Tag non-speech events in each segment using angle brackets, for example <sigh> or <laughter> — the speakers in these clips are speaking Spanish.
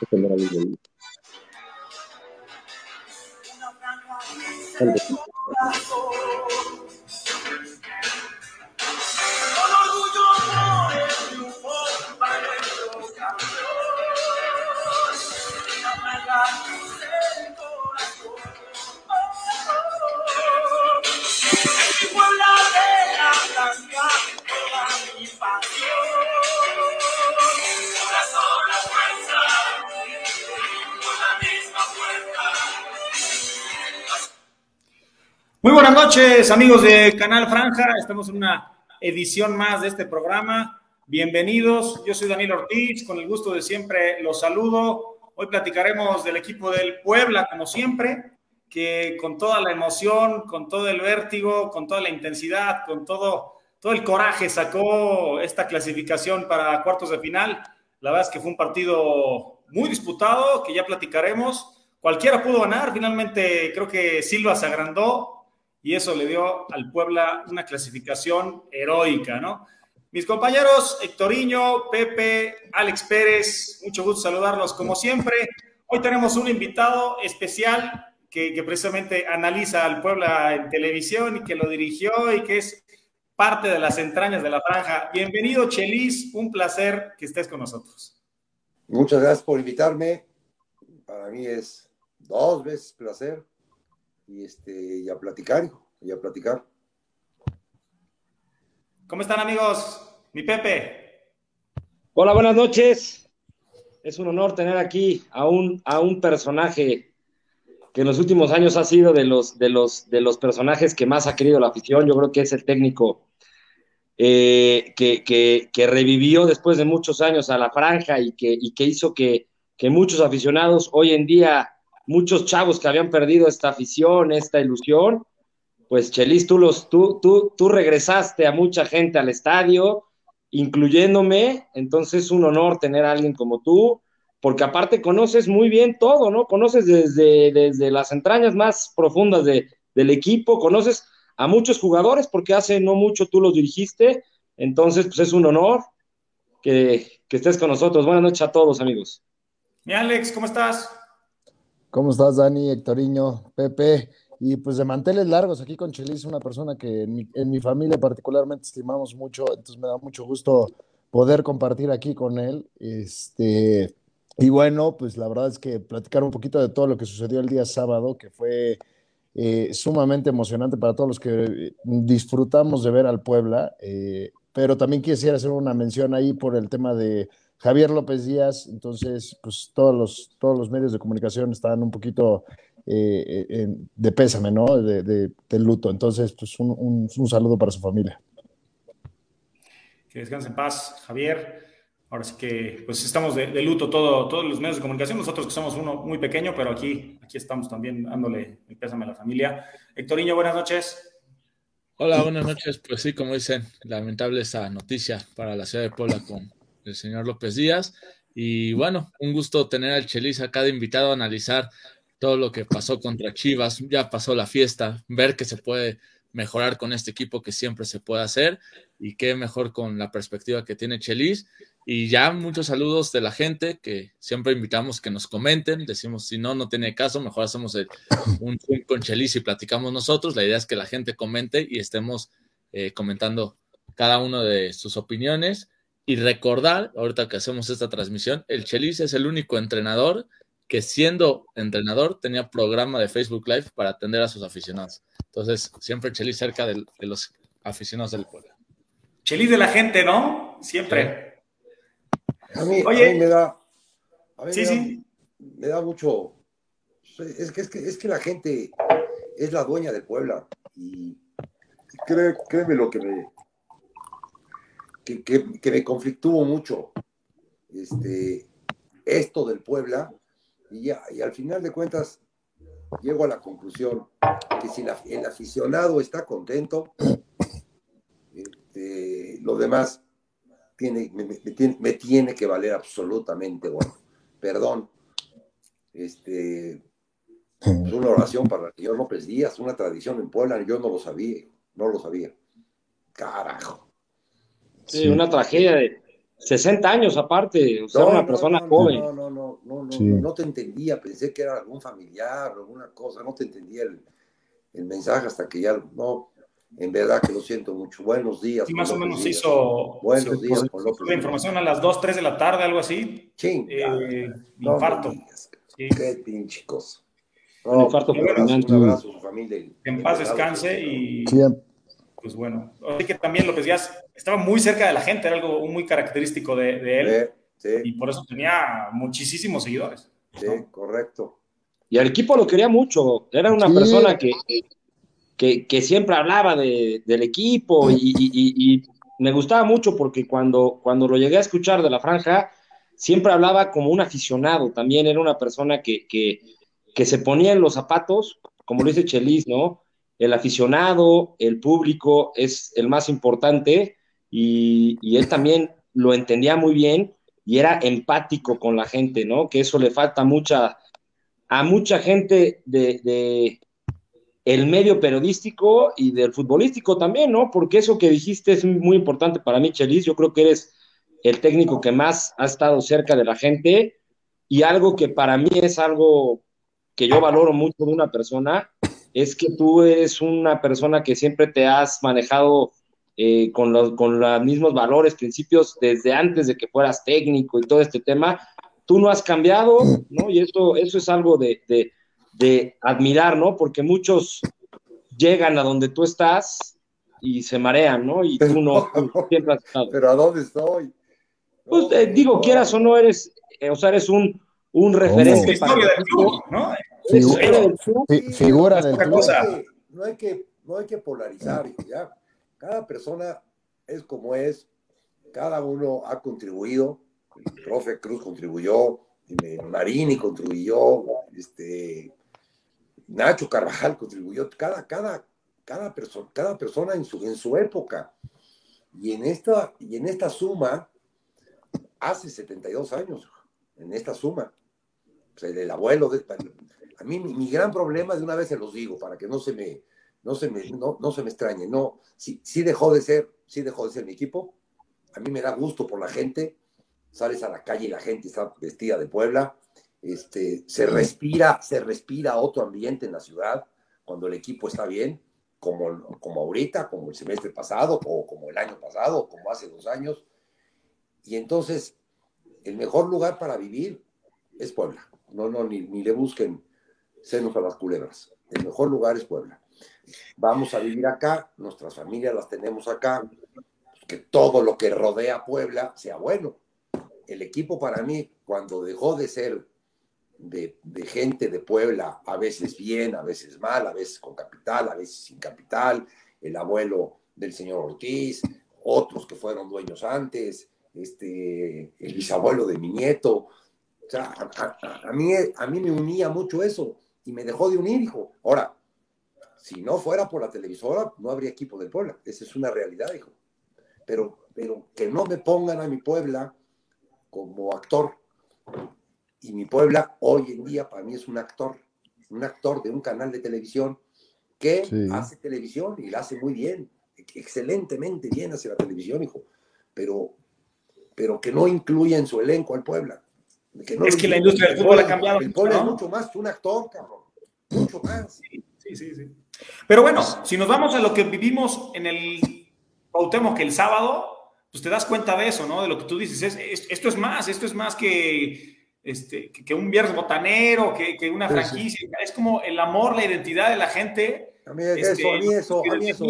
Muy buenas noches, amigos de Canal Franja. Estamos en una edición más de este programa. Bienvenidos. Yo soy Daniel Ortiz. Con el gusto de siempre los saludo. Hoy platicaremos del equipo del Puebla, como siempre, que con toda la emoción, con todo el vértigo, con toda la intensidad, con todo, todo el coraje sacó esta clasificación para cuartos de final. La verdad es que fue un partido muy disputado, que ya platicaremos. Cualquiera pudo ganar. Finalmente creo que Silva se agrandó, y eso le dio al Puebla una clasificación heroica, ¿no? Mis compañeros Hectoriño, Pepe, Alex Pérez, mucho gusto saludarlos como siempre. Hoy tenemos un invitado especial que, precisamente analiza al Puebla en televisión y que lo dirigió y que es parte de las entrañas de la franja. Bienvenido, Chelis, un placer que estés con nosotros. Muchas gracias por invitarme. Para mí es dos veces placer y, este, y a platicar, y a platicar. ¿Cómo están amigos? Mi Pepe. Hola, buenas noches. Es un honor tener aquí a un, a un personaje que en los últimos años ha sido de los, de, los, de los personajes que más ha querido la afición. Yo creo que es el técnico eh, que, que, revivió después de muchos años a la franja y que, y que hizo que, que muchos aficionados hoy en día muchos chavos que habían perdido esta afición, esta ilusión, pues Chelis, tú, los, tú, tú, tú regresaste a mucha gente al estadio, incluyéndome, entonces es un honor tener a alguien como tú, porque aparte conoces muy bien todo, ¿no? Conoces desde, desde las entrañas más profundas de, del equipo, conoces a muchos jugadores, porque hace no mucho tú los dirigiste, entonces pues es un honor que, que estés con nosotros. Buenas noches a todos, amigos. Mi Alex, ¿cómo estás? ¿Cómo estás, Dani, Hectoriño, Pepe? Y pues de manteles largos aquí con Chelis, una persona que en mi, familia particularmente estimamos mucho, entonces me da mucho gusto poder compartir aquí con él. Este, y bueno, pues la verdad es que platicar un poquito de todo lo que sucedió el día sábado, que fue eh, sumamente emocionante para todos los que disfrutamos de ver al Puebla, eh, pero también quisiera hacer una mención ahí por el tema de Javier López Díaz, entonces, pues todos los, todos los medios de comunicación están un poquito eh, eh, de pésame, ¿no? De, luto. Entonces, pues un, saludo para su familia. Que descanse en paz, Javier. Ahora sí que, pues estamos de, luto todo, todos los medios de comunicación, nosotros que somos uno muy pequeño, pero aquí, aquí estamos también dándole el pésame a la familia. Hectorinho, buenas noches. Hola, buenas noches. Pues sí, como dicen, lamentable esa noticia para la ciudad de Puebla con el señor López Díaz. Y bueno, un gusto tener al Chelis acá de invitado a analizar todo lo que pasó contra Chivas. Ya pasó la fiesta, ver que se puede mejorar con este equipo que siempre se puede hacer y qué mejor con la perspectiva que tiene Chelis. Y ya muchos saludos de la gente que siempre invitamos que nos comenten. Decimos, si no, no tiene caso, mejor hacemos un Zoom con Chelis y platicamos nosotros. La idea es que la gente comente y estemos eh, comentando cada uno de sus opiniones. Y recordar, ahorita que hacemos esta transmisión, el Chelis es el único entrenador que siendo entrenador tenía programa de Facebook Live para atender a sus aficionados. Entonces, siempre Chelis cerca de, los aficionados del pueblo. Chelis de la gente, ¿no? Siempre. A mí, Oye, me da... sí, sí. Me da mucho... Es que, es, que, es que la gente es la dueña del Puebla y créeme lo que me, que, me conflictuó mucho este, esto del Puebla y, ya, y al final de cuentas llego a la conclusión que si el aficionado está contento, este, lo demás tiene, me, tiene, que valer absolutamente bueno. Perdón. Este, es una oración para el señor López Díaz, una tradición en Puebla, yo no lo sabía, no lo sabía. Carajo. Sí, una tragedia 60 años aparte, o sea, una persona joven. No, no, no, no, no, no, te entendía, pensé que era algún familiar, alguna cosa, no te entendía el, el mensaje hasta que ya, no, en verdad que lo siento mucho. Buenos días. Sí, más o menos hizo. Buenos días con López. La información a las 2, 3 de la tarde, algo así. Sí. Eh, infarto. Sí. Qué pinche cosa. un infarto un abrazo, un abrazo a su familia. En paz descanse y. Pues bueno. Así que también López Díaz estaba muy cerca de la gente, era algo muy característico de, de él. Sí, Y por eso tenía muchísimos seguidores. Sí, correcto. Y al equipo lo quería mucho. Era una persona que, que, siempre hablaba de, del equipo y, me gustaba mucho porque cuando, cuando lo llegué a escuchar de la franja, siempre hablaba como un aficionado. También era una persona que, que se ponía en los zapatos, como lo dice Chelis, ¿no? El aficionado, el público es el más importante y, él también lo entendía muy bien y era empático con la gente, ¿no? Que eso le falta mucha, a mucha gente de, el medio periodístico y del futbolístico también, ¿no? Porque eso que dijiste es muy importante para mí, Chelis. Yo creo que eres el técnico que más ha estado cerca de la gente y algo que para mí es algo que yo valoro mucho de una persona es que tú eres una persona que siempre te has manejado eh, con, los, con los mismos valores, principios desde antes de que fueras técnico y todo este tema tú no has cambiado, ¿no? Y eso, eso es algo de, admirar, ¿no? Porque muchos llegan a donde tú estás y se marean, ¿no? Y tú no, <laughs> siempre has estado. Pero ¿a dónde estoy? Pues eh, digo, quieras o no, eres, eh, o sea, eres un, un referente para del club, ¿no? Figura, del club. No hay que, no hay que polarizar, ya. Cada persona es como es, cada uno ha contribuido el profe Cruz contribuyó, Marini contribuyó, este, Nacho Carvajal contribuyó, cada, cada, cada, persona, cada persona en su, en su época. Y en, esta, y en esta suma, hace 72 años, en esta suma, el, abuelo, de, a mí mi, gran problema, de una vez se los digo, para que no se me, no se me, no, no se me extrañe, no, sí, sí dejó de ser, sí dejó de ser mi equipo, a mí me da gusto por la gente, sales a la calle y la gente está vestida de Puebla, este, se respira, se respira otro ambiente en la ciudad cuando el equipo está bien, como, como ahorita, como el semestre pasado, o como el año pasado, como hace dos años. Y entonces, el mejor lugar para vivir es Puebla. No, no, ni, ni le busquen senos a las culebras. El mejor lugar es Puebla. Vamos a vivir acá, nuestras familias las tenemos acá, que todo lo que rodea Puebla sea bueno el equipo para mí, cuando dejó de ser de, gente de Puebla, a veces bien, a veces mal, a veces con capital, a veces sin capital, el abuelo del señor Ortiz, otros que fueron dueños antes, este, el bisabuelo de mi nieto. A, mí, a mí me unía mucho eso y me dejó de unir, hijo. Ahora, si no fuera por la televisora, no habría equipo del Puebla. Esa es una realidad, hijo. Pero, pero que no me pongan a mi Puebla como actor. Y mi Puebla hoy en día para mí es un actor, un actor de un canal de televisión que hace televisión y la hace muy bien, excelentemente bien hace la televisión, hijo, pero, pero que no incluye en su elenco al Puebla. es que la industria del fútbol ha cambiado. El Puebla es mucho más que un actor, cabrón. Mucho más. Sí, sí, sí. Pero bueno, si nos vamos a lo que vivimos en el Pautemos que el sábado, pues te das cuenta de eso, ¿no? De lo que tú dices. esto es más, esto es más que, este, que, un viernes botanero, que, una franquicia. Es como el amor, la identidad de la gente. A mí eso, este, a mí eso, a mí eso,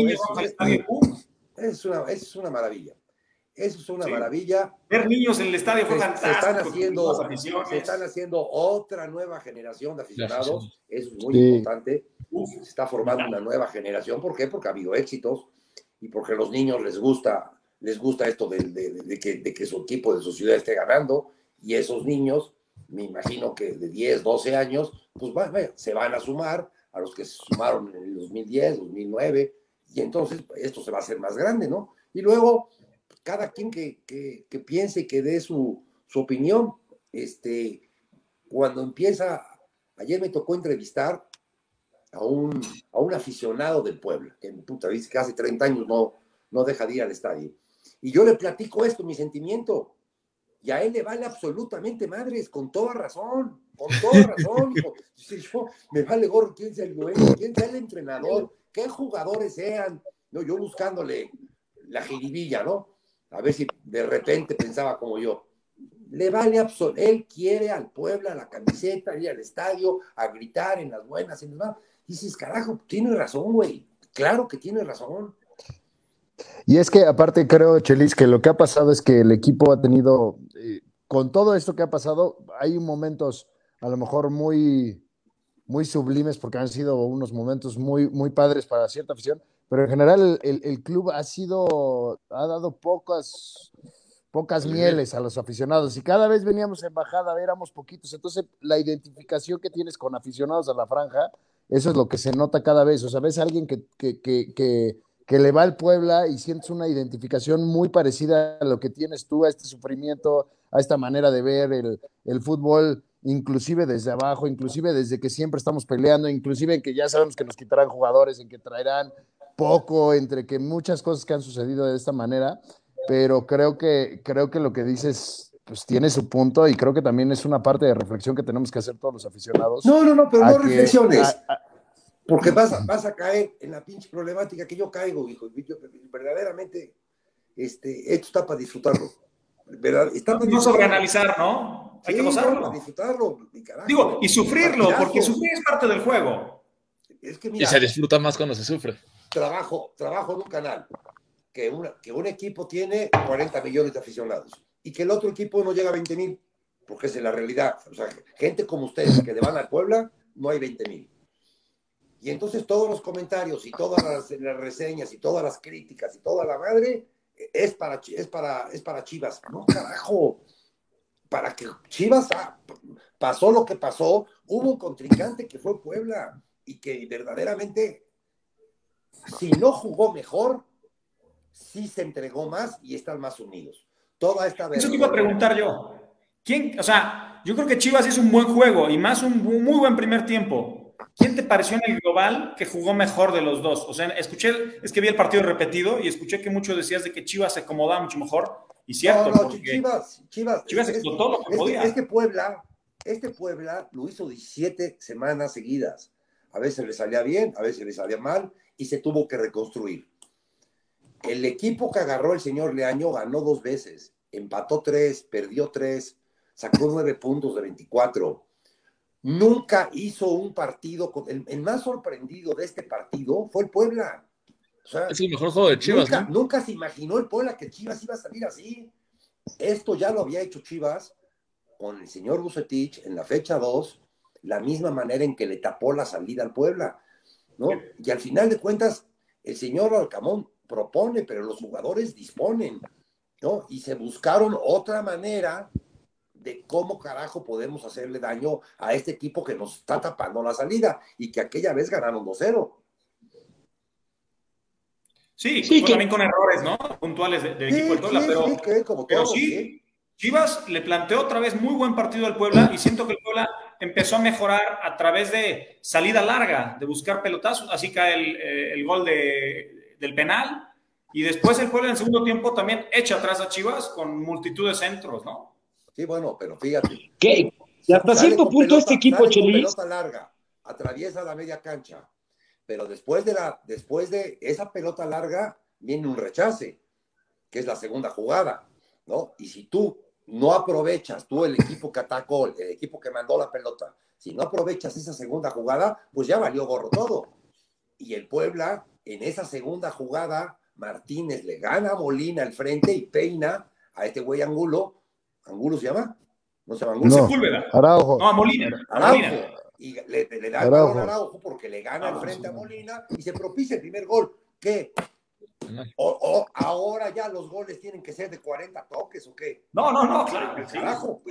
es, una, es una maravilla. Eso es una maravilla. Ver niños en el estadio fue fantástico. Se están, haciendo, se están haciendo otra nueva generación de aficionados. Eso es muy importante. se está formando una nueva generación. ¿Por qué? Porque ha habido éxitos y porque a los niños les gusta les gusta esto de, que, su equipo de su ciudad esté ganando y esos niños, me imagino que de 10, 12 años, pues se van a sumar a los que se sumaron en el 2010, 2009 y entonces esto se va a hacer más grande, ¿no? Y luego, cada quien que, que, piense, que dé su, su opinión, este, cuando empieza, ayer me tocó entrevistar a un, a un aficionado del pueblo, que puta, dice que hace 30 años no, no deja de ir al estadio. Y yo le platico esto, mi sentimiento. Y a él le vale absolutamente madres, con toda razón, con toda razón. <laughs> Yo, me vale gorro quién sea el dueño, quién sea el entrenador, qué jugadores sean. No, yo buscándole la jiribilla, ¿no? A ver si de repente pensaba como yo. Le vale absolutamente, él quiere al Puebla la camiseta, ir al estadio, a gritar en las buenas, en las malas. Dices, carajo, tiene razón, güey. Claro que tiene razón. Y es que aparte creo, Chelis, que lo que ha pasado es que el equipo ha tenido, eh, con todo esto que ha pasado, hay momentos a lo mejor muy, muy sublimes porque han sido unos momentos muy, muy padres para cierta afición, pero en general el, el club ha sido, ha dado pocas, pocas mieles a los aficionados y cada vez veníamos en bajada, éramos poquitos, entonces la identificación que tienes con aficionados a la franja, eso es lo que se nota cada vez, o sea, ves a alguien que, que, que, que que le va al Puebla y sientes una identificación muy parecida a lo que tienes tú, a este sufrimiento, a esta manera de ver el, el, fútbol, inclusive desde abajo, inclusive desde que siempre estamos peleando, inclusive en que ya sabemos que nos quitarán jugadores, en que traerán poco, entre que muchas cosas que han sucedido de esta manera, pero creo que, creo que lo que dices pues tiene su punto y creo que también es una parte de reflexión que tenemos que hacer todos los aficionados. No, no, no, pero no que, reflexiones. A, a, porque vas a, vas a caer en la pinche problemática que yo caigo, hijo. Yo, verdaderamente, este, esto está para disfrutarlo. ¿verdad? Está para no disfrutarlo. sobreanalizar, ¿no? Hay sí, que gozarlo. para disfrutarlo, mi carajo. Digo, y sufrirlo, porque sufrir es parte del juego. Es que mira, Y se disfruta más cuando se sufre. Trabajo, trabajo en un canal que, una, que un equipo tiene 40 millones de aficionados y que el otro equipo no llega a 20 mil, porque es la realidad. O sea, gente como ustedes que le van al Puebla, no hay 20 mil. Y entonces todos los comentarios y todas las, las, reseñas y todas las críticas y toda la madre es para, es para, es para Chivas. No, carajo. Para que Chivas ah, pasó lo que pasó, hubo un contrincante que fue Puebla y que verdaderamente, si no jugó mejor, sí se entregó más y están más unidos. Toda esta Eso te iba a preguntar yo. ¿Quién, o sea, yo creo que Chivas hizo un buen juego y más un muy buen primer tiempo. ¿Quién te pareció en el global que jugó mejor de los dos? O sea, escuché, es que vi el partido repetido y escuché que mucho decías de que Chivas se acomodaba mucho mejor. Y cierto, no, no, Chivas, Chivas, Chivas es, explotó lo que es, podía. Es que Puebla, este Puebla lo hizo 17 semanas seguidas. A veces le salía bien, a veces le salía mal y se tuvo que reconstruir. El equipo que agarró el señor Leaño ganó dos veces, empató tres, perdió tres, sacó nueve puntos de 24 nunca hizo un partido. Con, el, el, más sorprendido de este partido fue el Puebla. O sea, es el mejor juego de Chivas. Nunca, ¿no? nunca, se imaginó el Puebla que Chivas iba a salir así. Esto ya lo había hecho Chivas con el señor Bucetich en la fecha 2, la misma manera en que le tapó la salida al Puebla. ¿no? Y al final de cuentas, el señor Alcamón propone, pero los jugadores disponen. ¿no? Y se buscaron otra manera de cómo carajo podemos hacerle daño a este equipo que nos está tapando la salida y que aquella vez ganaron 2-0. Sí, sí que... también con errores, ¿no? Puntuales del de sí, equipo del Puebla, sí, pero, sí, que como pero todos, sí, Chivas le planteó otra vez muy buen partido al Puebla y siento que el Puebla empezó a mejorar a través de salida larga, de buscar pelotazos, así cae el, eh, el gol de, del penal y después el Puebla en el segundo tiempo también echa atrás a Chivas con multitud de centros, ¿no? Sí, bueno, pero fíjate. ¿Qué? Y hasta cierto punto pelota, este equipo, Chelis. pelota larga, atraviesa la media cancha, pero después de, la, después de esa pelota larga viene un rechace, que es la segunda jugada, ¿no? Y si tú no aprovechas, tú el equipo que atacó, el equipo que mandó la pelota, si no aprovechas esa segunda jugada, pues ya valió gorro todo. Y el Puebla, en esa segunda jugada, Martínez le gana a Molina al frente y peina a este güey Angulo ¿Angulo se llama? No se llama Angulo. No, Sepúlveda. Araujo. No, a Molina. Araujo. Molina. Y le, le da Araujo. el balón a Araujo porque le gana al frente a Molina y se propicia el primer gol. ¿Qué? O, o, ahora ya los goles tienen que ser de 40 toques o qué? No, no, no, claro. que sí. Carajo,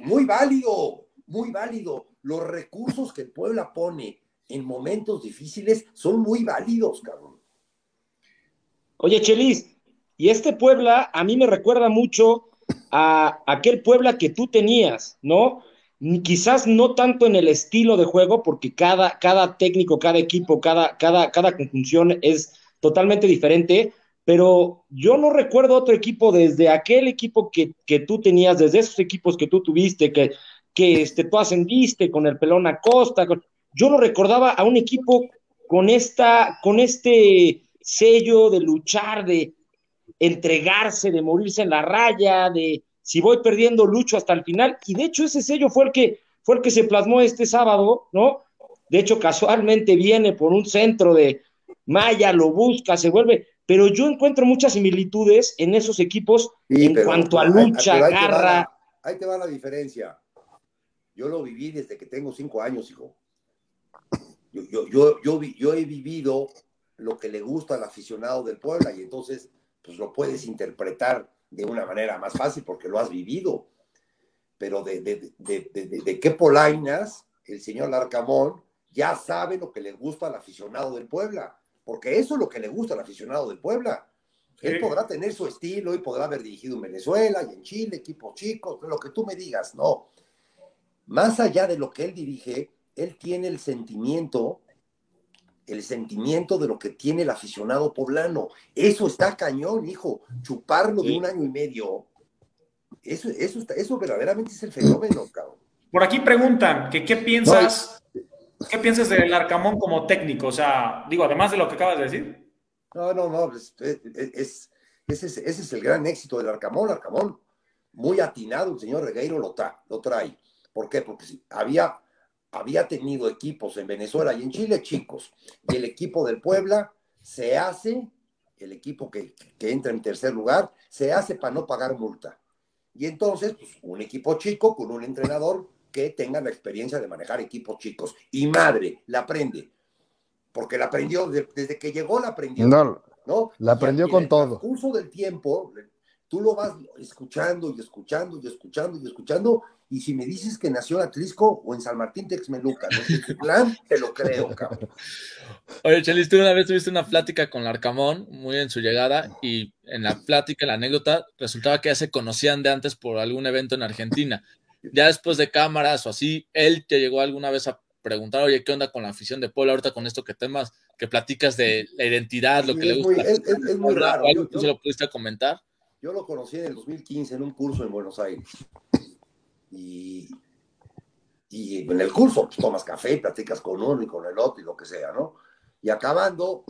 muy válido, muy válido. Los recursos que el Puebla pone en momentos difíciles son muy válidos, cabrón. Oye, Chelis, y este Puebla a mí me recuerda mucho a aquel Puebla que tú tenías, ¿no? Quizás no tanto en el estilo de juego, porque cada, cada técnico, cada equipo, cada, cada, cada conjunción es totalmente diferente, pero yo no recuerdo otro equipo desde aquel equipo que, que tú tenías, desde esos equipos que tú tuviste, que, que este, tú ascendiste con el pelón Acosta, yo no recordaba a un equipo con, esta, con este sello de luchar, de entregarse, de morirse en la raya, de si voy perdiendo, lucho hasta el final. Y de hecho ese sello fue el que, fue el que se plasmó este sábado, ¿no? De hecho, casualmente viene por un centro de Maya, lo busca, se vuelve. Pero yo encuentro muchas similitudes en esos equipos en cuanto a lucha, garra. ahí te va la diferencia. Yo lo viví desde que tengo cinco años, hijo. Yo, yo, yo, yo, yo he vivido lo que le gusta al aficionado del Puebla y entonces pues lo puedes interpretar de una manera más fácil porque lo has vivido. Pero de, de, de, de qué polainas el señor Larcamón ya sabe lo que le gusta al aficionado del Puebla, porque eso es lo que le gusta al aficionado del Puebla. Él podrá tener su estilo y podrá haber dirigido en Venezuela y en Chile, equipos chicos, lo que tú me digas, no. Más allá de lo que él dirige, él tiene el sentimiento el sentimiento de lo que tiene el aficionado poblano. Eso está cañón, hijo. Chuparlo de un año y medio. Eso, eso, eso verdaderamente es el fenómeno, cabrón. Por aquí preguntan que qué piensas, qué piensas del Arcamón como técnico. O sea, digo, además de lo que acabas de decir. No, no, no. Pues, es, ese, es, ese es el gran éxito del Arcamón. Arcamón, muy atinado, el señor Regueiro lo, lo trae. ¿Por qué? Porque había había tenido equipos en Venezuela y en Chile chicos, y el equipo del Puebla se hace, el equipo que, entra en tercer lugar, se hace para no pagar multa. Y entonces, pues, un equipo chico con un entrenador que tenga la experiencia de manejar equipos chicos. Y madre, la aprende. Porque la aprendió, desde que llegó la aprendió. No, ¿no? La aprendió con todo. En el curso del tiempo, tú lo vas escuchando y escuchando y escuchando y escuchando, y si me dices que nació en Atlisco o en San Martín Texmeluca, ¿no? plan, <laughs> te lo creo, cabrón. Oye, Chelis, tú una vez tuviste una plática con Larcamón, muy en su llegada, y en la plática, la anécdota, resultaba que ya se conocían de antes por algún evento en Argentina. Ya después de cámaras o así, él te llegó alguna vez a preguntar, oye, ¿qué onda con la afición de Puebla ahorita con esto que temas, que platicas de la identidad, lo que le gusta? es, muy raro. ¿Algo se lo pudiste comentar? Yo lo conocí en el 2015 en un curso en Buenos Aires. Y, y en el curso pues, tomas café, platicas con uno y con el otro y lo que sea, ¿no? Y acabando,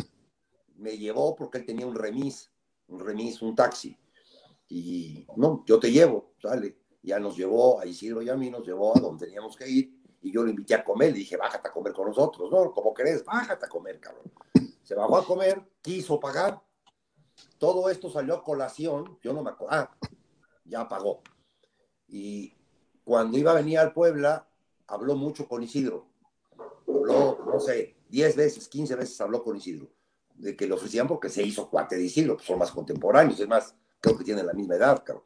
me llevó porque él tenía un remis, un remis, un taxi. Y no, yo te llevo, sale. Ya nos llevó a Isidro y a mí, nos llevó a donde teníamos que ir. Y yo lo invité a comer, le dije, bájate a comer con nosotros, ¿no? Como querés, bájate a comer, cabrón. Se bajó a comer, quiso pagar. Todo esto salió a colación, yo no me acuerdo. Ah, ya pagó. Y cuando iba a venir al Puebla, habló mucho con Isidro. Habló, no sé, 10 veces, 15 veces habló con Isidro. De que lo ofrecían porque se hizo cuate de Isidro, pues son más contemporáneos, es más, creo que tienen la misma edad, cabrón.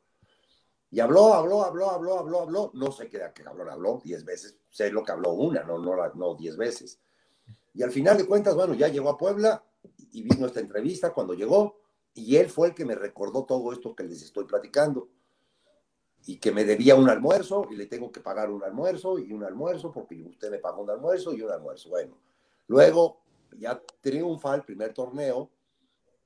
Y habló, habló, habló, habló, habló, habló. No sé qué, qué habló, 10 veces. Sé lo que habló una, no, no, no 10 veces. Y al final de cuentas, bueno, ya llegó a Puebla y vino esta entrevista cuando llegó. Y él fue el que me recordó todo esto que les estoy platicando y que me debía un almuerzo y le tengo que pagar un almuerzo y un almuerzo porque usted me pagó un almuerzo y un almuerzo. Bueno, luego ya triunfa el primer torneo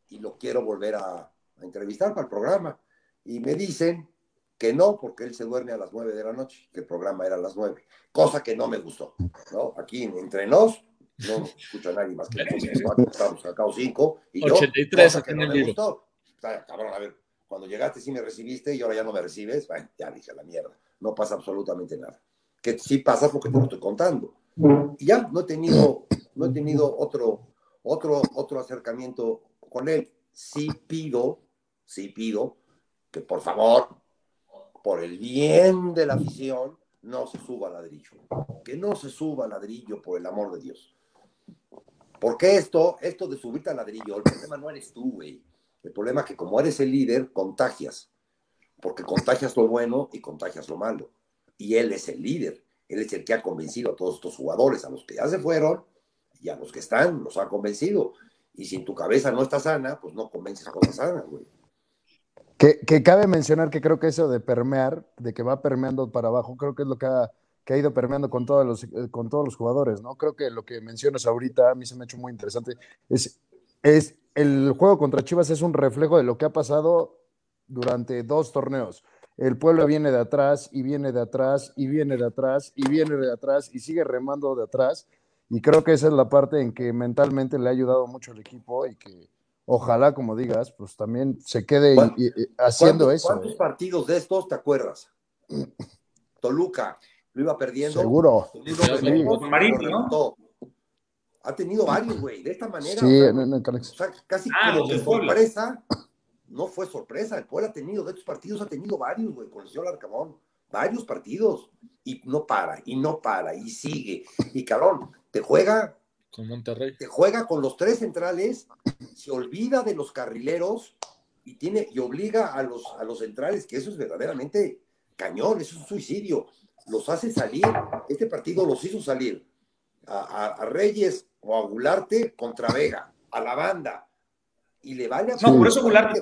y lo quiero volver a, entrevistar para el programa. Y me dicen que no, porque él se duerme a las nueve de la noche, que el programa era a las nueve, cosa que no me gustó. ¿no? Aquí entre nos, no escucha nadie más que nosotros, estamos acá cinco, y 83 yo, que no me gustó. Cabrón, a ver, cuando llegaste sí me recibiste y ahora ya no me recibes, bueno, ya dije la mierda, no pasa absolutamente nada. Que sí pasa porque te lo estoy contando. Y ya no he tenido, no he tenido otro, otro, otro acercamiento con él. Sí pido, sí pido que por favor, por el bien de la afición, no se suba ladrillo. Que no se suba ladrillo, por el amor de Dios. Porque esto, esto de subirte al ladrillo, el problema no eres tú, güey. El problema es que como eres el líder, contagias, porque contagias lo bueno y contagias lo malo. Y él es el líder, él es el que ha convencido a todos estos jugadores, a los que ya se fueron y a los que están, los ha convencido. Y si en tu cabeza no está sana, pues no convences cosas sanas, güey. Que, que, cabe mencionar que creo que eso de permear, de que va permeando para abajo, creo que es lo que ha, que ha ido permeando con todos, los, eh, con todos los jugadores, ¿no? Creo que lo que mencionas ahorita a mí se me ha hecho muy interesante. Es, es el juego contra Chivas es un reflejo de lo que ha pasado durante dos torneos. El pueblo viene de atrás y viene de atrás y viene de atrás y viene de atrás y sigue remando de atrás. Y creo que esa es la parte en que mentalmente le ha ayudado mucho al equipo y que ojalá, como digas, pues también se quede haciendo eso. ¿Cuántos eh. partidos de estos te acuerdas? <clears throat> Toluca, lo iba perdiendo. Seguro. ¿no? Ha tenido varios, güey, de esta manera. Sí, casi ah, como de sorpresa. No fue sorpresa. El Puebla ha tenido de estos partidos, ha tenido varios, güey, con el señor Arcamón. Varios partidos. Y no para, y no para, y sigue. Y cabrón, te juega. Con Monterrey. Te juega con los tres centrales, se olvida de los carrileros y tiene, y obliga a los, a los centrales, que eso es verdaderamente cañón, eso es un suicidio. Los hace salir, este partido los hizo salir a, Reyes o a Gularte contra Vega, a la banda. Y le vale a No, por eso Gularte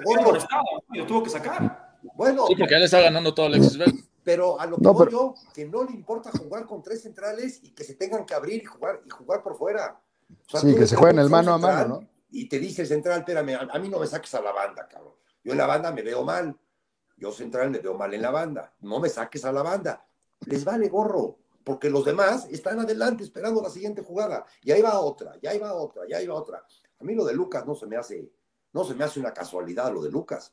y lo tuvo que sacar. Bueno. Sí, porque él está ganando todo Alexis Vega. Pero a lo que voy yo, que no le importa jugar con tres centrales y que se tengan que abrir y jugar, y jugar por fuera. sí, que se jueguen el mano a mano, ¿no? Y te dice el central, espérame, a, a, mí no me saques a la banda, cabrón. Yo en la banda me veo mal. Yo central me veo mal en la banda. No me saques a la banda. Les vale gorro, porque los demás están adelante esperando la siguiente jugada. Y ahí va otra, y ahí va otra, y ahí va otra. A mí lo de Lucas no se me hace, no se me hace una casualidad lo de Lucas.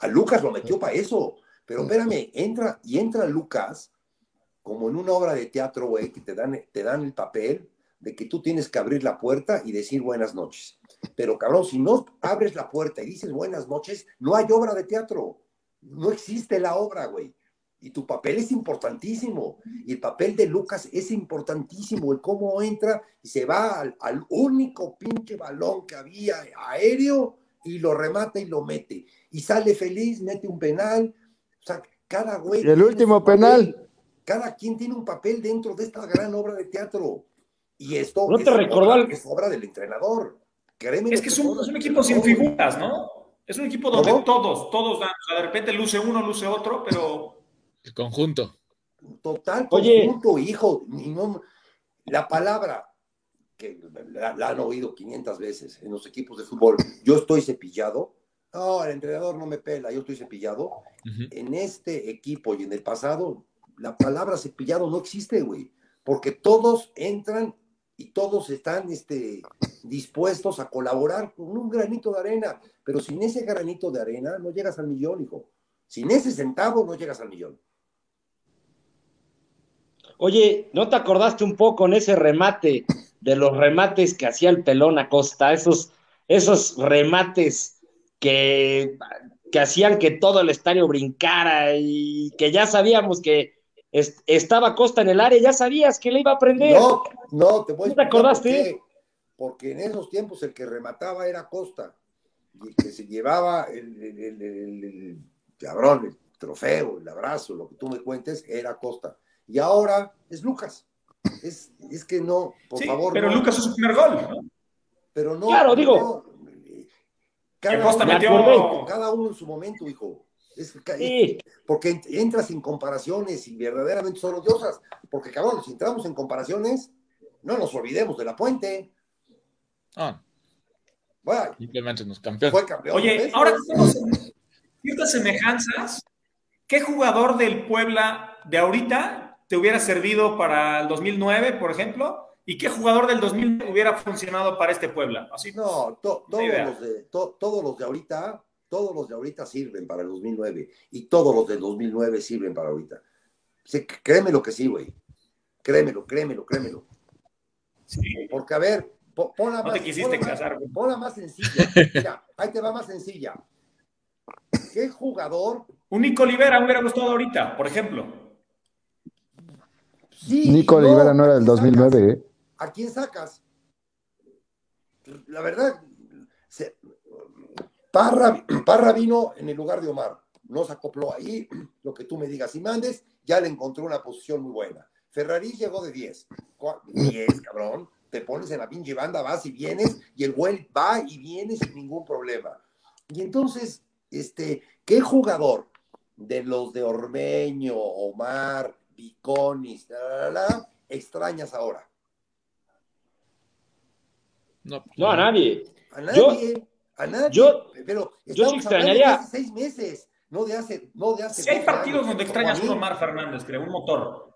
A Lucas lo metió para eso. Pero espérame, entra y entra Lucas como en una obra de teatro, güey, que te dan, te dan el papel de que tú tienes que abrir la puerta y decir buenas noches. Pero cabrón, si no abres la puerta y dices buenas noches, no hay obra de teatro. No existe la obra, güey. Y tu papel es importantísimo. Y el papel de Lucas es importantísimo. El cómo entra y se va al, único pinche balón que había aéreo y lo remata y lo mete. Y sale feliz, mete un penal. O sea, cada güey. el último penal. Cada quien tiene un papel dentro de esta gran obra de teatro. Y esto ¿No te recordó obra, es obra del entrenador. es que es un equipo sin figuras, ¿no? Es un equipo donde todos, todos dan, o sea, de repente luce uno, luce otro, pero. El conjunto. Total conjunto, hijo. la palabra que la, han oído 500 veces en los equipos de fútbol, yo estoy cepillado. No, el entrenador no me pela, yo estoy cepillado. En este equipo y en el pasado, la palabra cepillado no existe, güey. Porque todos entran y todos están este, dispuestos a colaborar con un granito de arena, pero sin ese granito de arena no llegas al millón, hijo. Sin ese centavo no llegas al millón. Oye, ¿no te acordaste un poco en ese remate de los remates que hacía el pelón Acosta? Esos, esos remates que, que hacían que todo el estadio brincara y que ya sabíamos que estaba Costa en el área, ya sabías que le iba a prender. No, no, te voy a ¿No te acordaste? Porque en esos tiempos el que remataba era Costa, y el que se llevaba el, el, el, cabrón, el trofeo, el abrazo, lo que tú me cuentes, era Costa. Y ahora es Lucas. Es, es que no, por favor. Pero Lucas es su primer gol, ¿no? Pero no. Claro, digo. Cada, Costa metió... cada uno en su momento, hijo. Es, Porque entras sin comparaciones y verdaderamente son odiosas. Porque, cabrón, si entramos en comparaciones, no nos olvidemos de la puente. Ah. Bueno, Simplemente nos campeón. Fue campeón. Oye, ahora tenemos ciertas semejanzas. ¿Qué jugador del Puebla de ahorita te hubiera servido para el 2009, por ejemplo? ¿Y qué jugador del 2000 hubiera funcionado para este Puebla? Así, no, todos, los de, todos los de ahorita todos los de ahorita sirven para el 2009 y todos los del 2009 sirven para ahorita. Sí, créemelo que sí, güey. Créemelo, créemelo, créemelo. Sí. Porque, a ver, pon, la, más, más sencilla. Mira, ahí te va más sencilla. ¿Qué jugador? Un Nico Olivera hubiera gustado ahorita, por ejemplo. Sí, Nico Olivera no era del 2009, ¿eh? ¿A quién sacas? La verdad, Parra, vino en el lugar de Omar, no se acopló ahí, lo que tú me digas y mandes, ya le encontró una posición muy buena. Ferrari llegó de 10. 10, cabrón. Te pones en la pinche banda, vas y vienes, y el güey va y viene sin ningún problema. Y entonces, este, ¿qué jugador de los de Ormeño, Omar, Viconis, extrañas ahora? No, no a nadie. A nadie. A nadie. Yo- pero yo sí extrañaría- de hace seis meses, no de hace, no de hace Si hay 12 partidos años, donde extrañas a Omar Fernández, creo, un motor.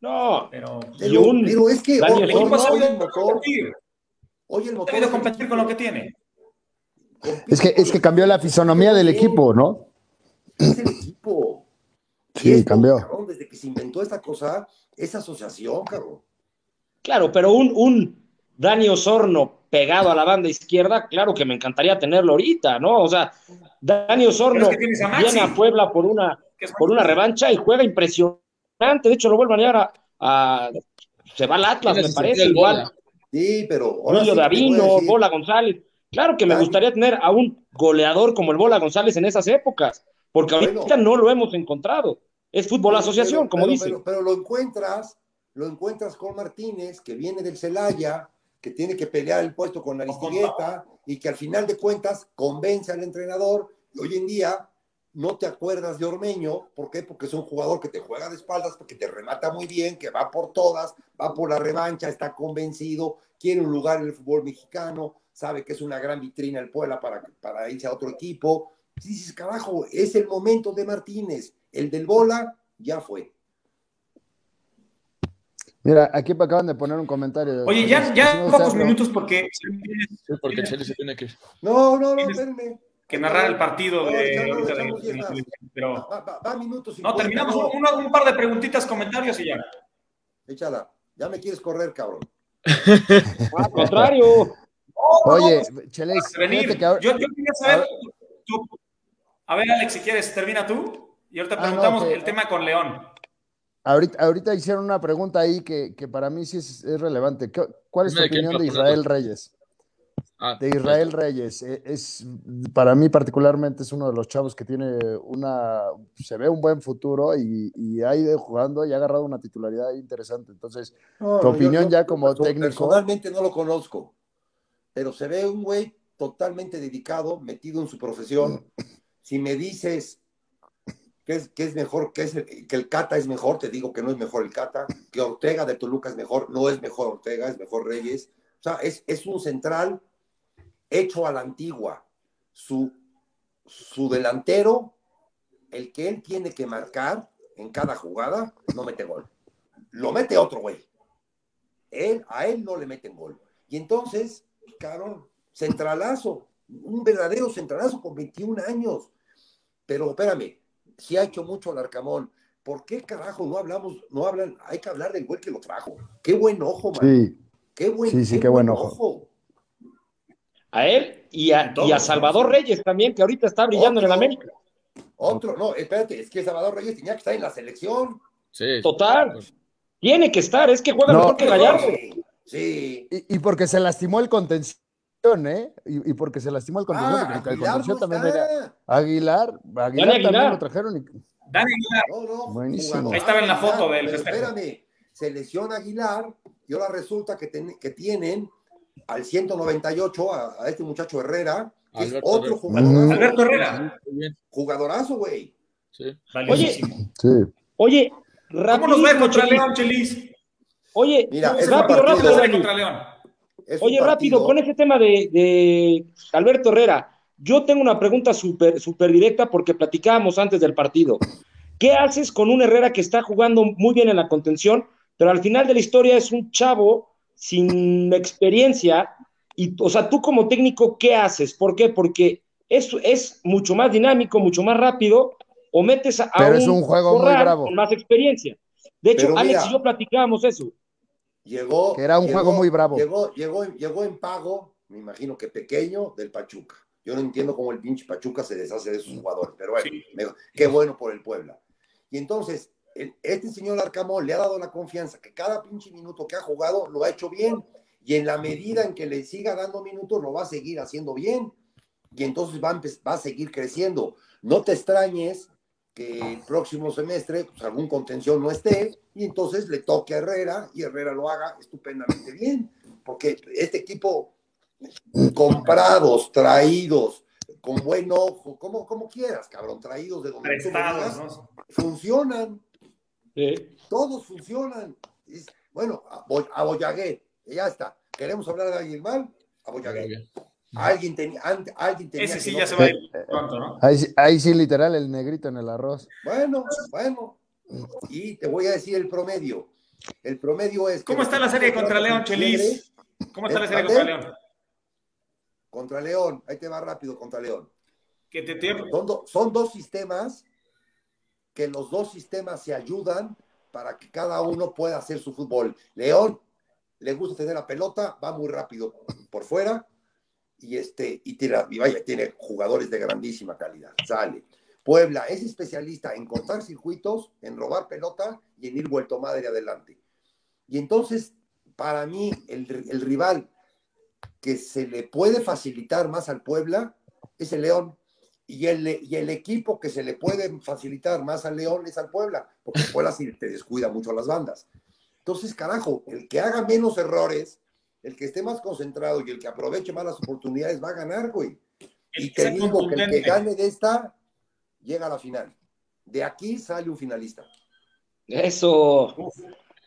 No, Pero y Pero, un pero es que Daniel hoy, el equipo hoy ha el sabido motor, competir. hoy el Ha motor sabido es el competir con lo que tiene. Es que, es que cambió la fisonomía del equipo, ¿no? Es el equipo. Sí, esto, cambió. cabrón, desde que se inventó esta cosa, esa asociación, cabrón. Claro, pero un, un Dani Osorno pegado a la banda izquierda, claro que me encantaría tenerlo ahorita, ¿no? O sea, Dani Osorno es que a viene a Puebla por una, por una revancha y juega impresionante. De hecho, lo vuelvan a llevar a, a- Se va al Atlas, me parece, igual. bola. Sí, pero. Julio sí Davino, Bola González. Claro que me Dani. gustaría tener a un goleador como el Bola González en esas épocas, porque ahorita Bueno. no lo hemos encontrado. Es fútbol pero- asociación, pero- como pero- dicen. Pero, pero lo encuentras, lo encuentras con Martínez, que viene del Celaya, que tiene que pelear el puesto con Aristigueta y que al final de cuentas convence al entrenador. Y hoy en día no te acuerdas de Ormeño, ¿por qué? Porque es un jugador que te juega de espaldas, porque te remata muy bien, que va por todas, va por la revancha, está convencido, quiere un lugar en el fútbol mexicano, sabe que es una gran vitrina el Puebla para, para irse a otro equipo. Dices, carajo, es el momento de Martínez, el del bola ya fue. Mira, aquí me acaban de poner un comentario. Oye, ya, ya no pocos minutos porque Sí, porque Chelsea se tiene que. No, no, no, espérenme. que narrar el partido No, de no, de- pero Va, va, va minutos no 50, terminamos no. un, un- un par de preguntitas, comentarios y ya. Échala. Ya me quieres correr, cabrón. <laughs> Al contrario. Oye, Chelis, venir. fíjate que ahora- Yo, yo quería saber tú- a ver, Alex, si quieres, termina tú y ahorita Ah, no, preguntamos el tema con León. Ahorita, ahorita hicieron una pregunta ahí que, que para mí sí es, es relevante. ¿Qué- ¿Cuál es tu opinión de Israel. Reyes? Ah, De Israel Reyes. Eh, Es, para mí particularmente es uno de los chavos que tiene una, se ve un buen futuro y, y ha ido jugando y ha agarrado una titularidad interesante. Entonces, No, Tu no, opinión ya como técnico. Personalmente no lo conozco, pero se ve un güey totalmente dedicado, metido en su profesión. Si me dices que es, que es mejor, que, es el, que el Cata es mejor, te digo que no es mejor el Cata, que Ortega de Toluca es mejor, no es mejor Ortega, es mejor Reyes. O sea, es, es un central hecho a la antigua. Su, su delantero, el que él tiene que marcar en cada jugada, no mete gol. Lo mete otro güey. Él, a él no le meten gol. Y entonces, cabrón, centralazo, un verdadero centralazo con 21 años. Pero espérame, si ha hecho mucho el Arcamón, ¿por qué carajo no hablamos, no hablan? Hay que hablar del güey que lo trajo. Qué buen ojo, man. sí, Qué buen, Sí, sí, qué buen ojo. A él y a, y a Salvador Reyes también, que ahorita está brillando en el. América. Otro, no, espérate, es que Salvador Reyes tenía que estar en la selección. sí. Total. Tiene que estar, es que juega No. mejor que Gallardo. Sí, sí. y, y porque se lastimó el contención, ¿eh? Y, y porque se lastimó el contención, Ah, porque Aguilar no también era Aguilar, Aguilar, Aguilar. también lo trajeron y Dani Aguilar, No, no, Buenísimo. Ahí estaba en la foto del festejo. Espérame, se lesiona Aguilar y ahora resulta que, ten- que tienen al 198 a, a este muchacho Herrera, que es Alberto otro Herrera. jugadorazo. Alberto Herrera. Jugadorazo, güey. sí. sí. Oye, ¿Cómo nos contra. León, Chelis? Oye, Mira, es rápido, partido. ¿Cómo rápido, contra León? Es un Oye, rápido, con ese tema de, de Alberto Herrera, yo tengo una pregunta súper súper directa porque platicábamos antes del partido. ¿Qué haces con un Herrera que está jugando muy bien en la contención, pero al final de la historia es un chavo sin experiencia? Y, o sea, tú como técnico, ¿qué haces? ¿Por qué? Porque es, es mucho más dinámico, mucho más rápido, o metes a, Pero es un juego muy bravo. con más experiencia. De hecho, Alex y yo platicábamos eso. Llegó. Que era un llegó- juego muy bravo. Llegó, llegó, llegó en pago, me imagino que pequeño, del Pachuca. Yo no entiendo cómo el pinche Pachuca se deshace de sus jugadores, pero bueno, Sí. me- qué bueno por el Puebla. Y entonces, el- este señor Arcamón le ha dado la confianza que cada pinche minuto que ha jugado lo ha hecho bien. Y en la medida en que le siga dando minutos, lo va a seguir haciendo bien. Y entonces va a, va a seguir creciendo. No te extrañes que el próximo semestre pues, algún contención no esté y entonces le toque a Herrera y Herrera lo haga estupendamente bien. Porque este equipo, comprados, traídos, con buen ojo, como, como quieras, cabrón, traídos de donde Prestados, ¿no? funcionan, Sí. todos funcionan. Bueno, a, Boy- a Boyagué, ya está. ¿Queremos hablar de alguien mal? A Boyagué. Alguien, tenía, alguien tenía. Ese sí ya se va a ir pronto, ¿no? Ahí, ahí sí, literal, el negrito en el arroz. Bueno, bueno. Y te voy a decir el promedio. El promedio es. ¿Cómo está la serie contra León, Chelis? ¿Cómo está la serie contra León? Contra León, ahí te va rápido contra León. Que te tiempo. Son, son dos sistemas que los dos sistemas se ayudan para que cada uno pueda hacer su fútbol. León le gusta tener la pelota, va muy rápido por fuera y este y, tira, y vaya, tiene jugadores de grandísima calidad. Sale. Puebla es especialista en cortar circuitos, en robar pelota y en ir vuelto madre adelante. Y entonces, para mí, el, el rival que se le puede facilitar más al Puebla es el León. Y el, y el equipo que se le puede facilitar más al León es al Puebla, porque Puebla sí te descuida mucho a las bandas. Entonces, carajo, el que haga menos errores, el que esté más concentrado y el que aproveche más las oportunidades va a ganar, güey. Y te digo que el que gane de esta llega a la final. De aquí sale un finalista. Eso.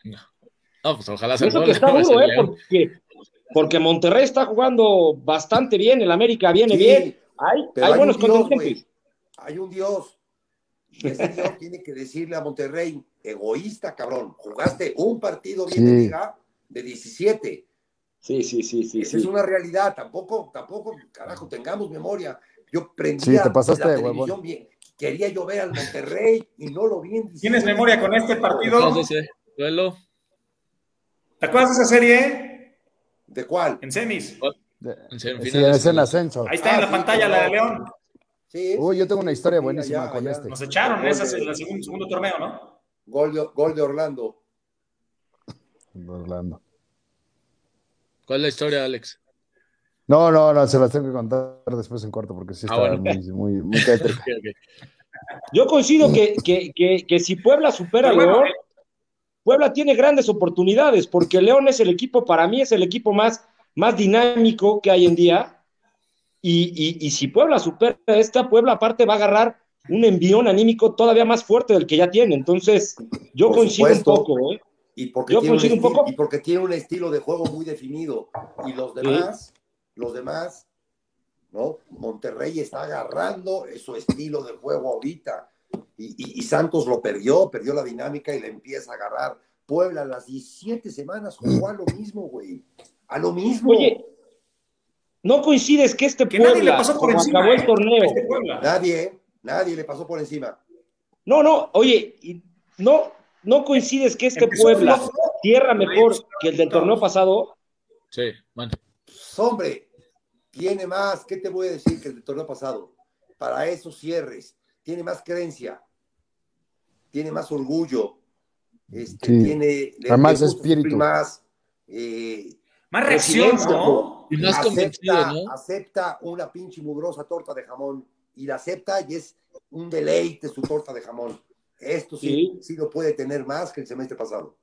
No, pues ojalá se Eso que está duro, ¿eh? Porque, porque, Monterrey está jugando bastante bien, el América viene Sí, bien. Hay, hay hay buenos un Dios, contingentes. Hay un Dios. Y ese Dios tiene que decirle a Monterrey, egoísta, cabrón. Jugaste un partido bien de Sí. liga de 17. Sí, sí, sí, sí. Esa sí. es una realidad. Tampoco, tampoco, carajo, tengamos memoria. Yo Sí, prendía te pasaste la de televisión huevón. bien. Quería yo ver al Monterrey y no lo vi en 17. ¿Tienes memoria con este partido? Ese duelo. ¿Te acuerdas de esa serie? ¿De cuál? En semis. De- En Sí, semifinales. es en ascenso. Ahí está en Ah, la sí, pantalla claro. la de León. Sí. Uy, yo tengo una historia Sí, buenísima allá, con allá. este. Nos echaron de- en el segundo, segundo torneo, ¿no? Gol de, gol de Orlando. Orlando. ¿Cuál es la historia, Alex? No, no, no, se las tengo que contar después en corto porque sí Ah, está bueno. muy, muy, muy tétrica. <laughs> Ok, ok. Yo coincido que, que, que, que si Puebla supera a León, Puebla tiene grandes oportunidades, porque León es el equipo, para mí es el equipo más, más dinámico que hay en día. Y, y, y si Puebla supera a esta, Puebla aparte va a agarrar un envión anímico todavía más fuerte del que ya tiene. Entonces, yo Por coincido supuesto. un poco, ¿eh? Y porque, Yo tiene un poco. y porque tiene un estilo de juego muy definido. Y los demás, los demás, ¿no? Monterrey está agarrando su estilo de juego ahorita. Y, y- y Santos lo perdió, perdió la dinámica y le empieza a agarrar. Puebla, las 17 semanas jugó a lo mismo, güey. A lo mismo. Oye, ¿no coincides que este que nadie le Puebla, pasó por como encima. acabó ¿eh? el torneo, Este Puebla. Nadie, nadie le pasó por encima. No, no, oye, no, no coincides que este Empezó Puebla cierra mejor que el del torneo pasado. Sí, bueno. Pues, hombre, tiene más, ¿qué te voy a decir que el del torneo pasado? Para esos cierres, tiene más creencia, tiene más orgullo, este, Sí. tiene le- Más espíritu. más, eh, Más reacción, ¿no? Y más convencido, acepta, ¿no? acepta una pinche mugrosa torta de jamón y la acepta y es un deleite su torta de jamón. Esto sí, sí, lo puede tener más que el semestre pasado.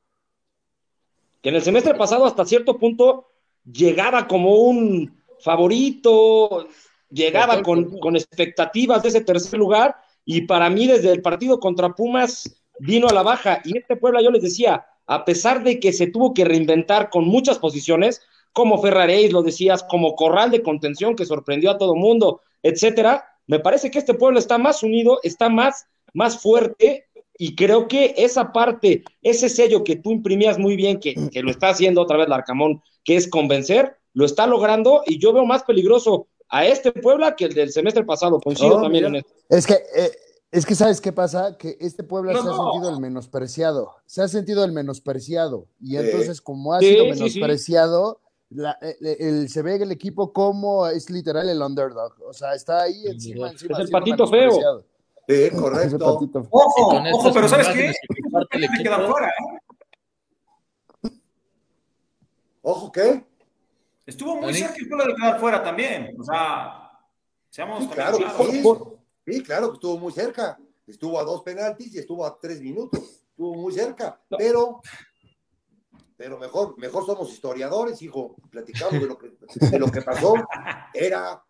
Que en el semestre pasado, hasta cierto punto, llegaba como un favorito, llegaba con, con expectativas de ese tercer lugar, y para mí, desde el partido contra Pumas, vino a la baja. Y este Puebla, yo les decía, a pesar de que se tuvo que reinventar con muchas posiciones, como Ferraréis, lo decías, como corral de contención que sorprendió a todo mundo, etcétera, me parece que este pueblo está más unido, está más, más fuerte, y creo que esa parte, ese sello que tú imprimías muy bien, que, que lo está haciendo otra vez Larcamón, que es convencer, lo está logrando, y yo veo más peligroso a este Puebla que el del semestre pasado, coincido Oh, también mira. en esto. Es que, eh, es que ¿sabes qué pasa? Que este Puebla No, se ha no. sentido el menospreciado, se ha sentido el menospreciado, y entonces como ha Sí, sido sí, sí. menospreciado, la- eh, el- el- se ve el equipo como es literal el underdog, o sea, está ahí encima, encima. Es el patito feo. Sí, correcto. Ojo, ojo, pero ¿sabes qué? que queda fuera, ¿eh? Ojo, ¿qué? Estuvo muy cerca el Puebla de quedar fuera también. O sea, seamos Sí, claro, claros. sí. Claro que estuvo muy cerca. Estuvo a dos penaltis y estuvo a tres minutos. Estuvo muy cerca. No. Pero, pero mejor, mejor somos historiadores, hijo. Platicamos de lo que, de lo que pasó. Era.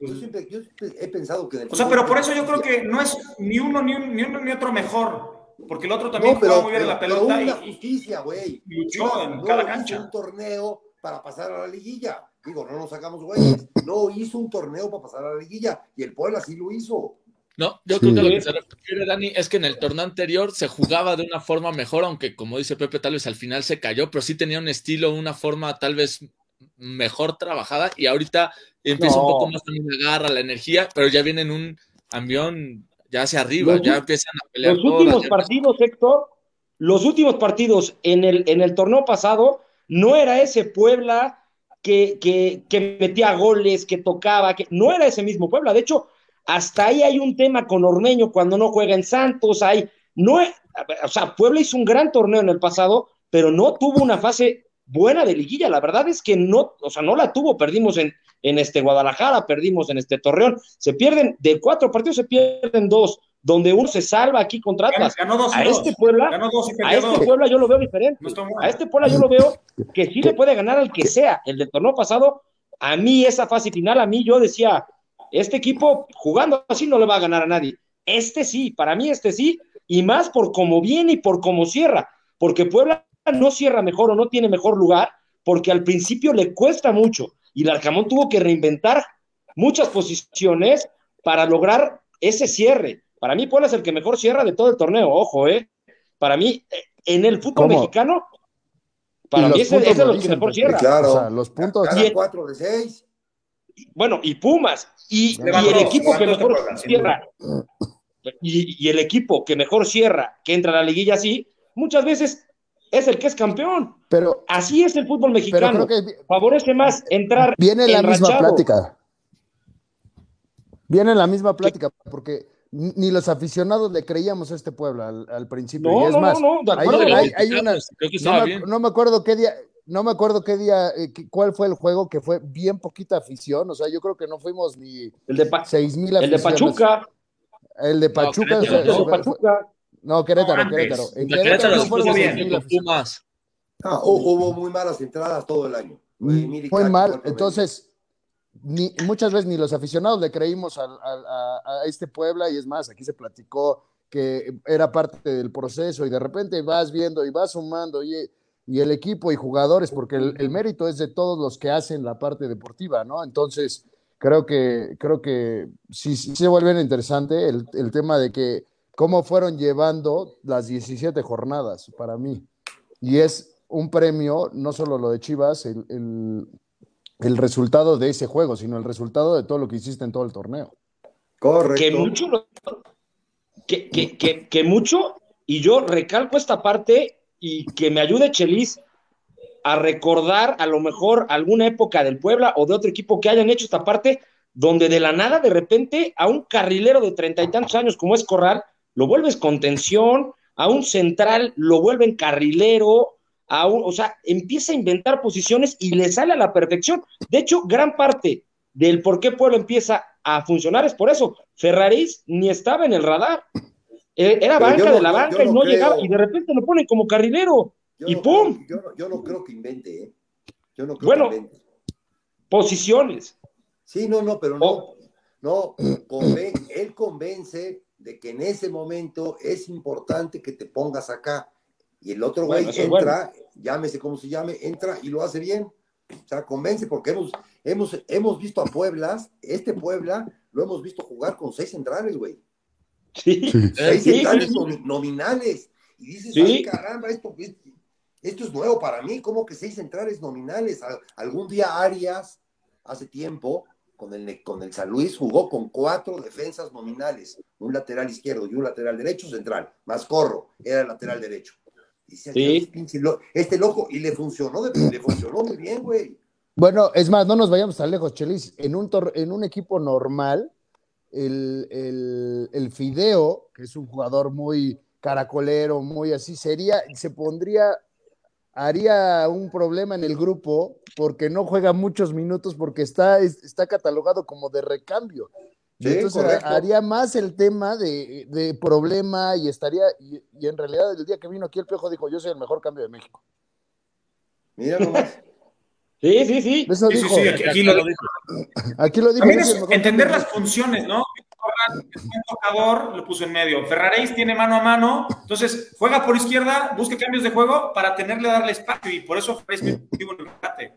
Yo siempre, yo siempre he pensado que. O sea, pero por eso yo creo que no es ni uno ni, un- ni uno ni otro mejor. Porque el otro también No, pero, jugaba muy bien pero- la pero pelota una y, justicia, güey. y luchó en No cada hizo cancha. un torneo para pasar a la liguilla. Digo, no nos sacamos güeyes. No hizo un torneo para pasar a la liguilla y el Puebla sí lo hizo. No, yo creo que lo que se refiere, Dani, es que en el torneo anterior se jugaba de una forma mejor, aunque como dice Pepe, tal vez al final se cayó, pero sí tenía un estilo, una forma tal vez mejor trabajada y ahorita empieza un poco más también la garra, la energía, pero ya viene en un avión ya hacia arriba, ya empiezan a pelear. Los últimos partidos, Héctor, los últimos partidos en el, en el torneo pasado, no era ese Puebla que, que, que metía goles, que tocaba, que no era ese mismo Puebla. De hecho, hasta ahí hay un tema con Ormeño cuando no juega en Santos. Hay, no, o sea, Puebla hizo un gran torneo en el pasado, pero no tuvo una fase buena de liguilla. La verdad es que no, o sea, no la tuvo. Perdimos en, en este Guadalajara, perdimos en este Torreón. Se pierden, de cuatro partidos se pierden dos, donde uno se salva aquí contra Atlas. a este Puebla, a este Puebla yo lo veo diferente. a este Puebla yo lo veo que sí le puede ganar al que sea. El del torneo pasado, a mí esa fase final, a mí yo decía, este equipo jugando así no le va a ganar a nadie. Este sí, para mí este sí, y más por cómo viene y por cómo cierra, porque Puebla no cierra mejor o no tiene mejor lugar, porque al principio le cuesta mucho, y el Arcamón tuvo que reinventar muchas posiciones para lograr ese cierre. Para mí Puebla es el que mejor cierra de todo el torneo, ojo, ¿eh? Para mí, en el fútbol mexicano, para mí es, es el que mejor cierra. Claro, los puntos. Cada cuatro de seis bueno, y Pumas, y, el equipo que mejor cierra, y, el equipo que mejor cierra, que entra a la liguilla así, muchas veces es el que es campeón. Pero así es el fútbol mexicano. Favorece más entrar. Viene la misma plática. Viene la misma plática, porque ni los aficionados le creíamos a este pueblo al, principio. No, y es no, más, no, no me acuerdo qué día, no me acuerdo qué día, eh, cuál fue el juego que fue bien poquita afición. O sea, yo creo que no fuimos ni el de seis mil El de Pachuca. El de Pachuca. No, Querétaro, Querétaro. En Querétaro, no fueron ah, hubo muy malas entradas todo el año. Muy, mal. Entonces, ni, muchas veces ni los aficionados le creímos a, a, este Puebla y es más, aquí se platicó que era parte del proceso y de repente vas viendo y vas sumando y y el equipo y jugadores, porque el, mérito es de todos los que hacen la parte deportiva, ¿no? Entonces, creo que, creo que sí, se vuelve interesante el, tema de que cómo fueron llevando las 17 jornadas para mí. Y es un premio, no solo lo de Chivas, el, el, resultado de ese juego, sino el resultado de todo lo que hiciste en todo el torneo. Correcto. Que mucho, que, que, que mucho, y yo recalco esta parte y que me ayude Chelis a recordar a lo mejor alguna época del Puebla o de otro equipo que hayan hecho esta parte, donde de la nada de repente a un carrilero de treinta y tantos años como es Corral, lo vuelves con tensión, a un central lo vuelven carrilero, a un, o sea, empieza a inventar posiciones y le sale a la perfección. De hecho, gran parte del por qué Puebla empieza a funcionar es por eso. Ferraris ni estaba en el radar. Eh, era banca de la banca y no llegaba, y de repente lo ponen como carrilero, y ¡pum! yo, no, creo que invente, ¿eh? Yo no creo bueno, que invente. posiciones. Sí, no, no, pero no, no, él convence de que en ese momento es importante que te pongas acá. Y el otro güey entra, llámese como se llame, entra y lo hace bien. O sea, convence porque hemos, hemos, hemos visto a Pueblas, este Puebla lo hemos visto jugar con seis centrales, güey. Sí. Seis centrales nominales. Y dices, ay, caramba, esto, esto es nuevo para mí. ¿Cómo que seis centrales nominales? Algún día Arias, hace tiempo, con el, con el San Luis, jugó con cuatro defensas nominales. Un lateral izquierdo y un lateral derecho central. Más corro, era el lateral derecho. Dice, este loco, y le funcionó, le funcionó muy bien, güey. Bueno, es más, no nos vayamos tan lejos, Chelis. En un, en un equipo normal, el, Fideo, que es un jugador muy caracolero, muy así, sería, se pondría, haría un problema en el grupo porque no juega muchos minutos porque está, está catalogado como de recambio. Entonces haría más el tema de, problema y estaría, y, en realidad el día que vino aquí el Pejo dijo, yo soy el mejor cambio de México. Mira nomás. Sí, sí, sí. Eso sí, dijo. Sí, aquí, lo dijo. Aquí lo dijo. También es entender las funciones, ¿no? Es un tocador, lo puso en medio. Ferraréis tiene mano a mano, entonces juega por izquierda, busca cambios de juego para tenerle a darle espacio y por eso Ferraréis en el empate.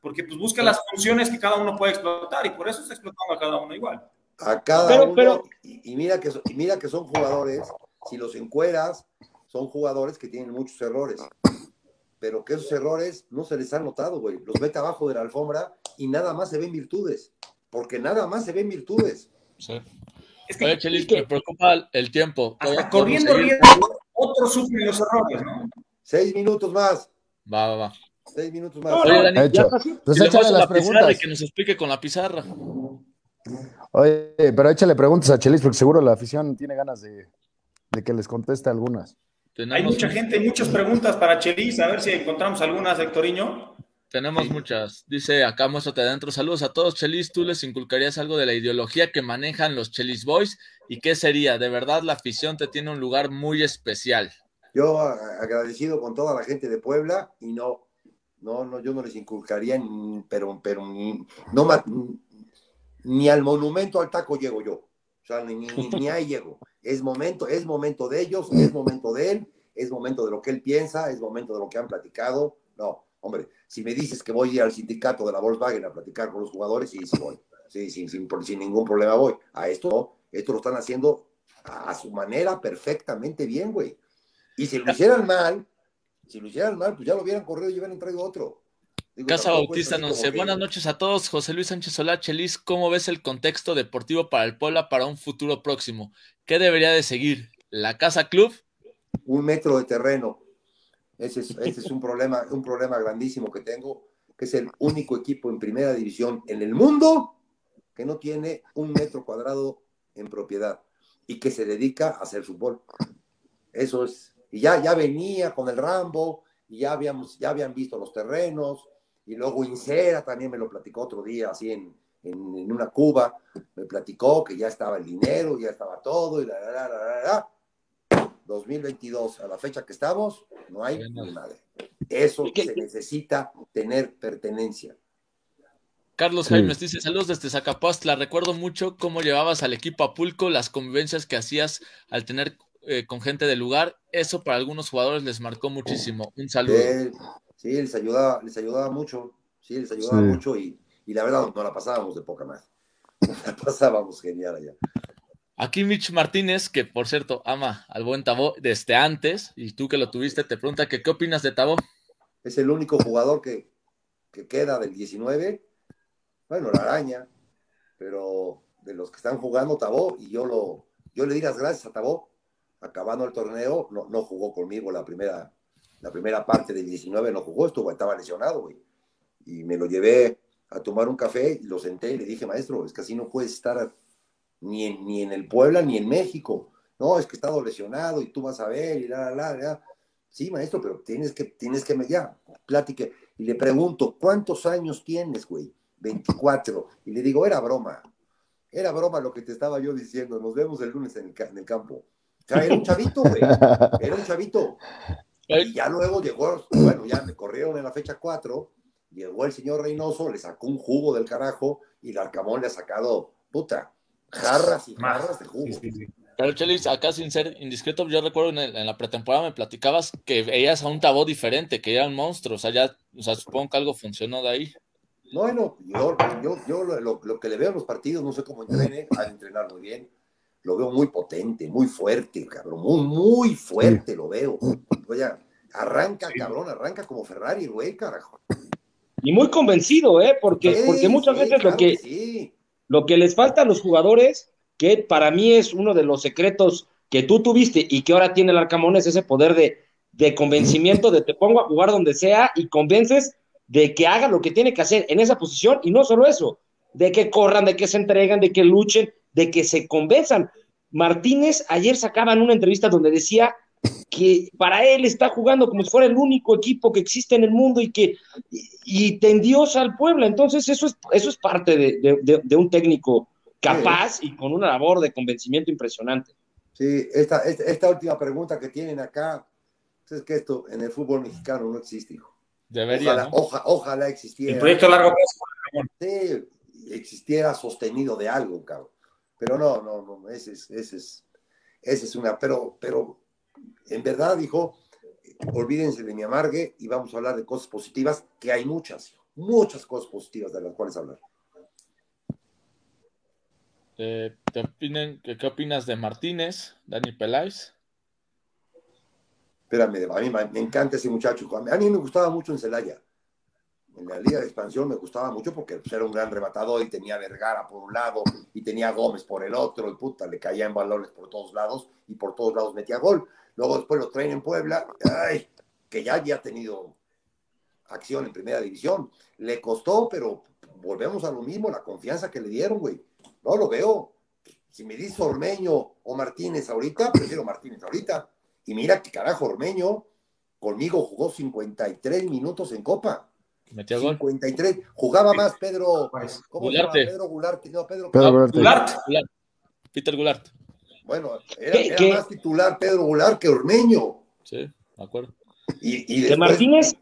porque pues busca las funciones que cada uno puede explotar y por eso está explotando a cada uno igual. A cada uno, Y, mira que, y mira que son jugadores, si los encueras, son jugadores que tienen muchos errores, pero que esos errores no se les han notado, güey. Los mete abajo de la alfombra y nada más se ven virtudes, porque nada más se ven virtudes. Sí. Es que, Oye, Chelis, me preocupa el tiempo. Hasta corriendo riesgo, otro sufre los errores, ¿no? Seis minutos más. Va, va, va. Seis minutos más. Oye, Dani, hecho. Pues échale las preguntas. que nos explique con la pizarra. Oye, pero échale preguntas a Chelis, porque seguro la afición tiene ganas de, que les conteste algunas. Hay mucha gente, muchas preguntas para Chelis, a ver si encontramos algunas, Hectoriño. Tenemos muchas. Dice acá, muéstrate adentro. Saludos a todos, Chelis. ¿Tú les inculcarías algo de la ideología que manejan los Chelis Boys? ¿Y qué sería? De verdad, la afición te tiene un lugar muy especial. Yo agradecido con toda la gente de Puebla y no, no, no, yo no les inculcaría, pero, pero ni, no, ni al monumento al taco llego yo. O sea, ni, ni, ahí llego. Es momento, es momento de ellos, es momento de él, es momento de lo que él piensa, es momento de lo que han platicado. No, hombre, si me dices que voy a ir al sindicato de la Volkswagen a platicar con los jugadores, sí, sí voy. Sí, sin, sin, sin ningún problema voy. A esto no, esto lo están haciendo a, su manera perfectamente bien, güey. Y si lo hicieran mal, si lo hicieran mal, pues ya lo hubieran corrido y hubieran traído otro. Casa Bautista nos dice, buenas noches a todos, José Luis Sánchez Solá, Chelis, ¿cómo ves el contexto deportivo para el Pola para un futuro próximo? ¿Qué debería de seguir? ¿La Casa Club? Un metro de terreno, ese es, un, problema, un problema grandísimo que tengo, que es el único equipo en primera división en el mundo que no tiene un metro cuadrado en propiedad y que se dedica a hacer fútbol. Eso es. Y ya, ya venía con el Rambo, y ya, habíamos, ya habían visto los terrenos, y luego Incera también me lo platicó otro día, así en, en, una cuba, me platicó que ya estaba el dinero, ya estaba todo, y la, la, la, la 2022, a la fecha que estamos, no hay madre. Eso se necesita tener pertenencia. Carlos Jaimes dice, saludos desde Zacapastla, recuerdo mucho cómo llevabas al equipo a Pulco, las convivencias que hacías al tener eh, con gente del lugar, eso para algunos jugadores les marcó muchísimo. Un saludo. sí, les ayudaba, les ayudaba mucho, sí, les ayudaba mucho y, y, la verdad no la pasábamos de poca más. <laughs> La pasábamos genial allá. Aquí Mitch Martínez, que por cierto ama al buen Tabó desde antes, y tú que lo tuviste, te pregunta que qué opinas de Tabó. Es el único jugador que, queda del 19, bueno, la araña, pero de los que están jugando Tabó, y yo lo, yo le di las gracias a Tabó, acabando el torneo, no, no jugó conmigo la primera, la primera parte del 19, no jugó, estuvo, estaba lesionado, güey. Y me lo llevé a tomar un café y lo senté y le dije, maestro, es que así no puedes estar ni en, ni en el Puebla ni en México. No, es que he estado lesionado y tú vas a ver y la, la, la. Sí, maestro, pero tienes que, tienes que, ya, platique. Y le pregunto, ¿cuántos años tienes, güey? 24. Y le digo, era broma. Era broma lo que te estaba yo diciendo. Nos vemos el lunes en el, en el campo. O sea, era un chavito, güey. Era un chavito. Y ya luego llegó, bueno, ya me corrieron en la fecha 4. Llegó el señor Reynoso, le sacó un jugo del carajo y el Arcamón le ha sacado, puta, jarras y jarras de jugo. Pero Chelis, acá sin ser indiscreto, yo recuerdo en, la pretemporada me platicabas que veías a un tabó diferente, que era un monstruo, o sea, ya, o sea, supongo que algo funcionó de ahí. Bueno, yo, yo, lo, que le veo en los partidos, no sé cómo entrene, al entrenar muy bien, lo veo muy potente, muy fuerte, cabrón, muy, muy fuerte lo veo. Oye, arranca, cabrón, arranca como Ferrari, güey, carajo. Y muy convencido, ¿eh? Porque, porque muchas veces lo que... sí lo que les falta a los jugadores, que para mí es uno de los secretos que tú tuviste y que ahora tiene el Arcamón, es ese poder de, de convencimiento, de te pongo a jugar donde sea y convences de que haga lo que tiene que hacer en esa posición y no solo eso, de que corran, de que se entregan, de que luchen, de que se convenzan. Martínez ayer sacaba en una entrevista donde decía que para él está jugando como si fuera el único equipo que existe en el mundo y que y, tendió al Puebla. Entonces, eso es, eso es parte de, un técnico capaz y con una labor de convencimiento impresionante. Sí, esta, esta, última pregunta que tienen acá, es que esto en el fútbol mexicano no existe, hijo. Debería. Ojalá, existiera. El proyecto largo plazo. Sí, existiera sostenido de algo, cabrón. Pero no, no, no, ese es, ese es, ese es una, pero, pero en verdad dijo, olvídense de mi amargue y vamos a hablar de cosas positivas, que hay muchas, muchas cosas positivas de las cuales hablar. Eh, ¿te opinen, ¿qué, opinas de Martínez, Dani Peláez? Espérame, a mí me encanta ese muchacho. A mí me gustaba mucho en Celaya. En la Liga de Expansión me gustaba mucho porque pues, era un gran rematador y tenía Vergara por un lado y tenía Gómez por el otro. Y puta, le caía en balones por todos lados y por todos lados metía gol. Luego después lo traen en Puebla, ay, que ya había tenido acción en primera división. Le costó, pero volvemos a lo mismo, la confianza que le dieron, güey. No lo veo. Si me dice Ormeño o Martínez ahorita, prefiero Martínez ahorita. Y mira que carajo, Ormeño conmigo jugó 53 minutos en Copa. 53. Jugaba más Pedro. Pues, ¿Cómo se llama? Pedro Gulart. No, Pedro, Gulart. Peter Gulart. Bueno, era, más titular Pedro Gulart que Ormeño. Sí, de acuerdo. Y, De Martínez,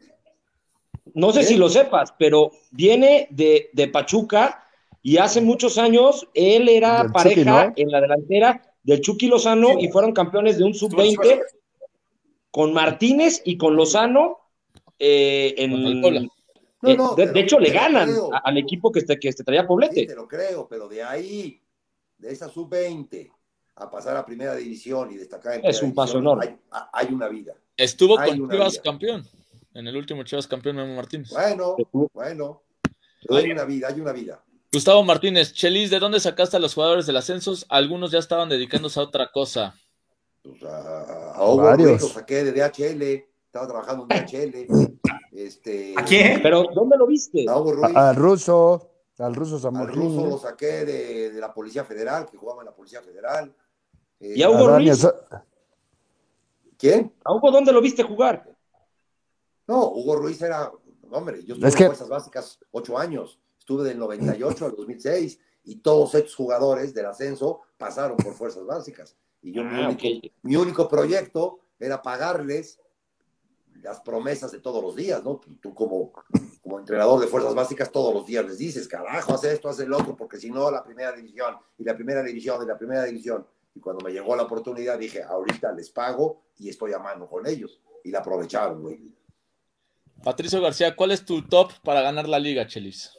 no sé si lo sepas, pero viene de, de Pachuca y hace muchos años él era pareja en la delantera del Chucky Lozano y fueron campeones de un sub-20 con Martínez y con Lozano eh, en, eh, de, hecho, le ganan al equipo que, este, que este traía Poblete. Sí, te lo creo, pero de ahí, de esa sub-20 a pasar a primera división y destacar en Es un paso enorme. Hay, una vida. Estuvo con Chivas campeón. En el último Chivas campeón, Memo Martínez. Bueno, bueno. Hay una vida, hay una vida. Gustavo Martínez, Chelis, ¿de dónde sacaste a los jugadores del ascensos? Algunos ya estaban dedicándose a otra cosa. Pues a, a Hugo Ruiz lo saqué de DHL, estaba trabajando en DHL. Este, ¿A quién? ¿Pero dónde lo viste? A Hugo Ruiz. al ruso, al ruso Al ruso lo saqué de, de, la Policía Federal, que jugaba en la Policía Federal. ¿Y a Hugo Ruiz? ¿Quién? ¿A Hugo dónde lo viste jugar? No, Hugo Ruiz era, hombre, yo estuve en Fuerzas Básicas ocho años estuve del 98 al 2006 y todos estos jugadores del ascenso pasaron por fuerzas básicas. Y yo mi, ah, único, mi, único, proyecto era pagarles las promesas de todos los días, ¿no? Tú como, como entrenador de fuerzas básicas todos los días les dices, carajo, haz esto, haz el otro, porque si no, la primera división, y la primera división, y la primera división. Y cuando me llegó la oportunidad dije, ahorita les pago y estoy a mano con ellos. Y la aprovecharon, güey. Patricio García, ¿cuál es tu top para ganar la liga, Chelis?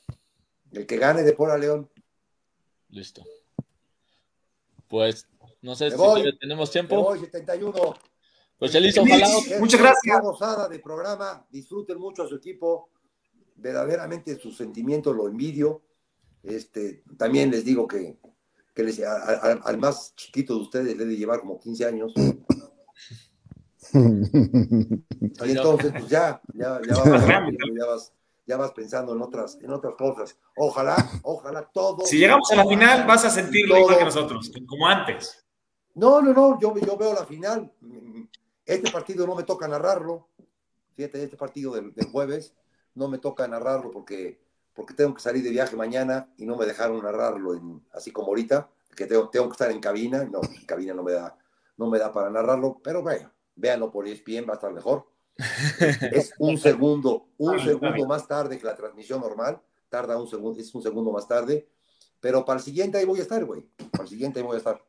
El que gane de Puebla León. Listo. Pues no sé si tenemos tiempo. Me voy, 71. Pues Chelis, ojalá. Muchas gracias. gozada de programa. Disfruten mucho a su equipo. Verdaderamente sus sentimientos lo envidio. Este, también les digo que, que les, al más chiquito de ustedes le de llevar como 15 años. <laughs> y entonces, pues ya, ya, ya, ya vas ya vas pensando en otras, en otras cosas. Ojalá, ojalá todo. Si llegamos a la final, vas a sentirlo igual que nosotros, como antes. No, no, no, yo, yo veo la final. Este partido no me toca narrarlo. Fíjate, este partido del, jueves no me toca narrarlo porque, porque tengo que salir de viaje mañana y no me dejaron narrarlo en, así como ahorita, que tengo, tengo que estar en cabina. No, en cabina no me da, no me da para narrarlo, pero vaya, véanlo por ESPN, va a estar mejor. Es <laughs> un segundo, un segundo más tarde que la transmisión normal. Tarda un segundo, es un segundo más tarde. Pero para el siguiente ahí voy a estar, güey. Para el siguiente ahí voy a estar.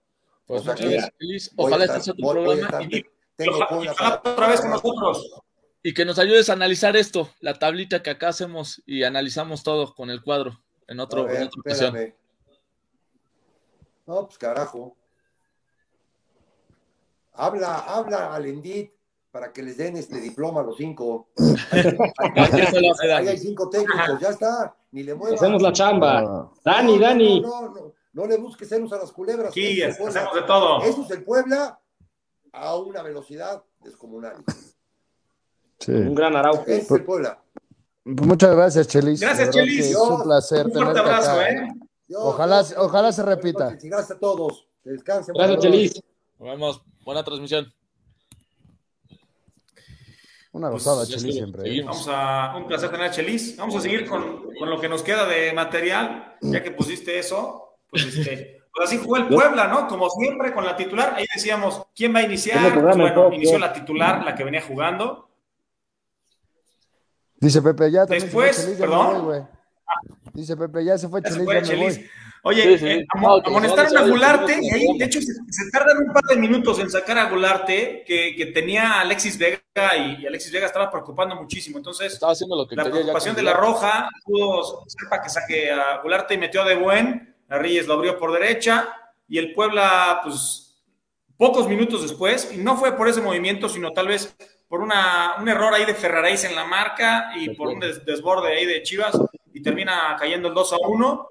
Pues feliz. Ojalá estés en tu programa. Y, otra vez con nosotros. Y que nos ayudes a analizar esto, la tablita que acá hacemos y analizamos todo con el cuadro en, otro, ver, en otra ocasión. No, pues carajo. Habla, habla al Endit para que les den este diploma a los cinco. Ahí hay cinco técnicos, ya está, ni le muevas. Hacemos la chamba. Dani, Dani. No, no, no, le busques celos a las culebras. Sí, hacemos de todo. Eso es el Puebla a una velocidad descomunal. Sí. Un gran Araujo. es el Puebla. Pues muchas gracias, Chelis. Gracias, Chelis. Es un placer. Un fuerte abrazo, ¿eh? ojalá, ojalá se repita. Gracias a todos. Descansen. Gracias, Chelis. Nos vemos. Buena transmisión. Una pues, gozada, Chelis, siempre. ¿eh? Vamos a, un placer tener a Chelis. Vamos a seguir con, con, lo que nos queda de material, ya que pusiste eso. Pues, este, pues así jugó el Puebla, ¿no? Como siempre, con la titular. Ahí decíamos, ¿quién va a iniciar? Pues bueno, inició la titular, la que venía jugando. Dice Pepe, ya Después, perdón. Dice Pepe, ya se fue Chelis. Oye, eh, amonestaron a Gularte, de hecho se, tardan un par de minutos en sacar a Gularte, que, tenía a Alexis Vega y, Alexis Vega estaba preocupando muchísimo. Entonces, estaba haciendo lo que la preocupación de la Roja pudo ser para que saque a Gularte y metió a De Buen, a Reyes lo abrió por derecha, y el Puebla, pues, pocos minutos después, y no fue por ese movimiento, sino tal vez por una, un error ahí de Ferraréis en la marca y por un desborde ahí de Chivas, y termina cayendo el 2 a 1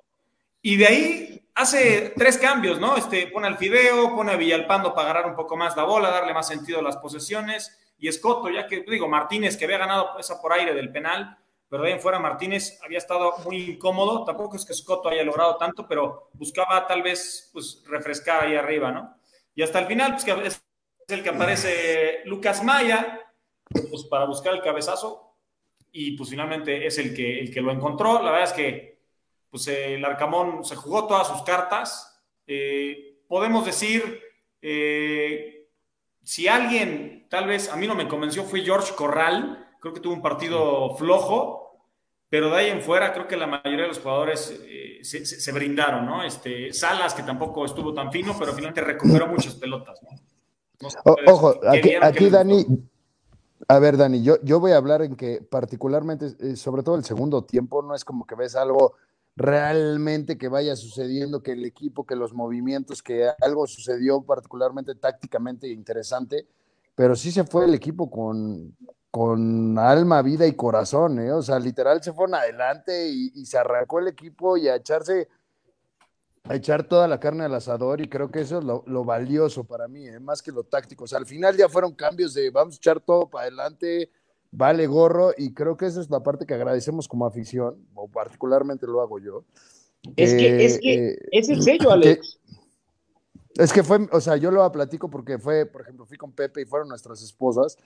y de ahí hace tres cambios, ¿no? Este, pone al Fideo, pone a Villalpando para agarrar un poco más la bola, darle más sentido a las posesiones. Y Escoto, ya que, digo, Martínez, que había ganado esa por aire del penal, pero de ahí en fuera Martínez había estado muy incómodo. Tampoco es que Escoto haya logrado tanto, pero buscaba tal vez pues, refrescar ahí arriba, ¿no? Y hasta el final, pues que es el que aparece Lucas Maya, pues para buscar el cabezazo. Y pues finalmente es el que, el que lo encontró. La verdad es que pues el Arcamón se jugó todas sus cartas. Eh, podemos decir, eh, si alguien, tal vez a mí no me convenció, fue George Corral. Creo que tuvo un partido flojo, pero de ahí en fuera creo que la mayoría de los jugadores eh, se, brindaron, ¿no? Este, Salas, que tampoco estuvo tan fino, pero finalmente recuperó muchas pelotas, ojo, aquí, Dani, a ver, Dani, yo, yo voy a hablar en que particularmente, sobre todo el segundo tiempo, no es como que ves algo realmente que vaya sucediendo, que el equipo, que los movimientos, que algo sucedió particularmente tácticamente interesante, pero sí se fue el equipo con, con alma, vida y corazón, ¿eh? o sea, literal se fueron adelante y, se arrancó el equipo y a echarse, a echar toda la carne al asador y creo que eso es lo, valioso para mí, ¿eh? más que lo táctico, o sea, al final ya fueron cambios de vamos a echar todo para adelante, vale gorro y creo que esa es la parte que agradecemos como afición, o particularmente lo hago yo. Es que, es que eh, es el sello, Alex. es que fue, o sea, yo lo platico porque fue, por ejemplo, fui con Pepe y fueron nuestras esposas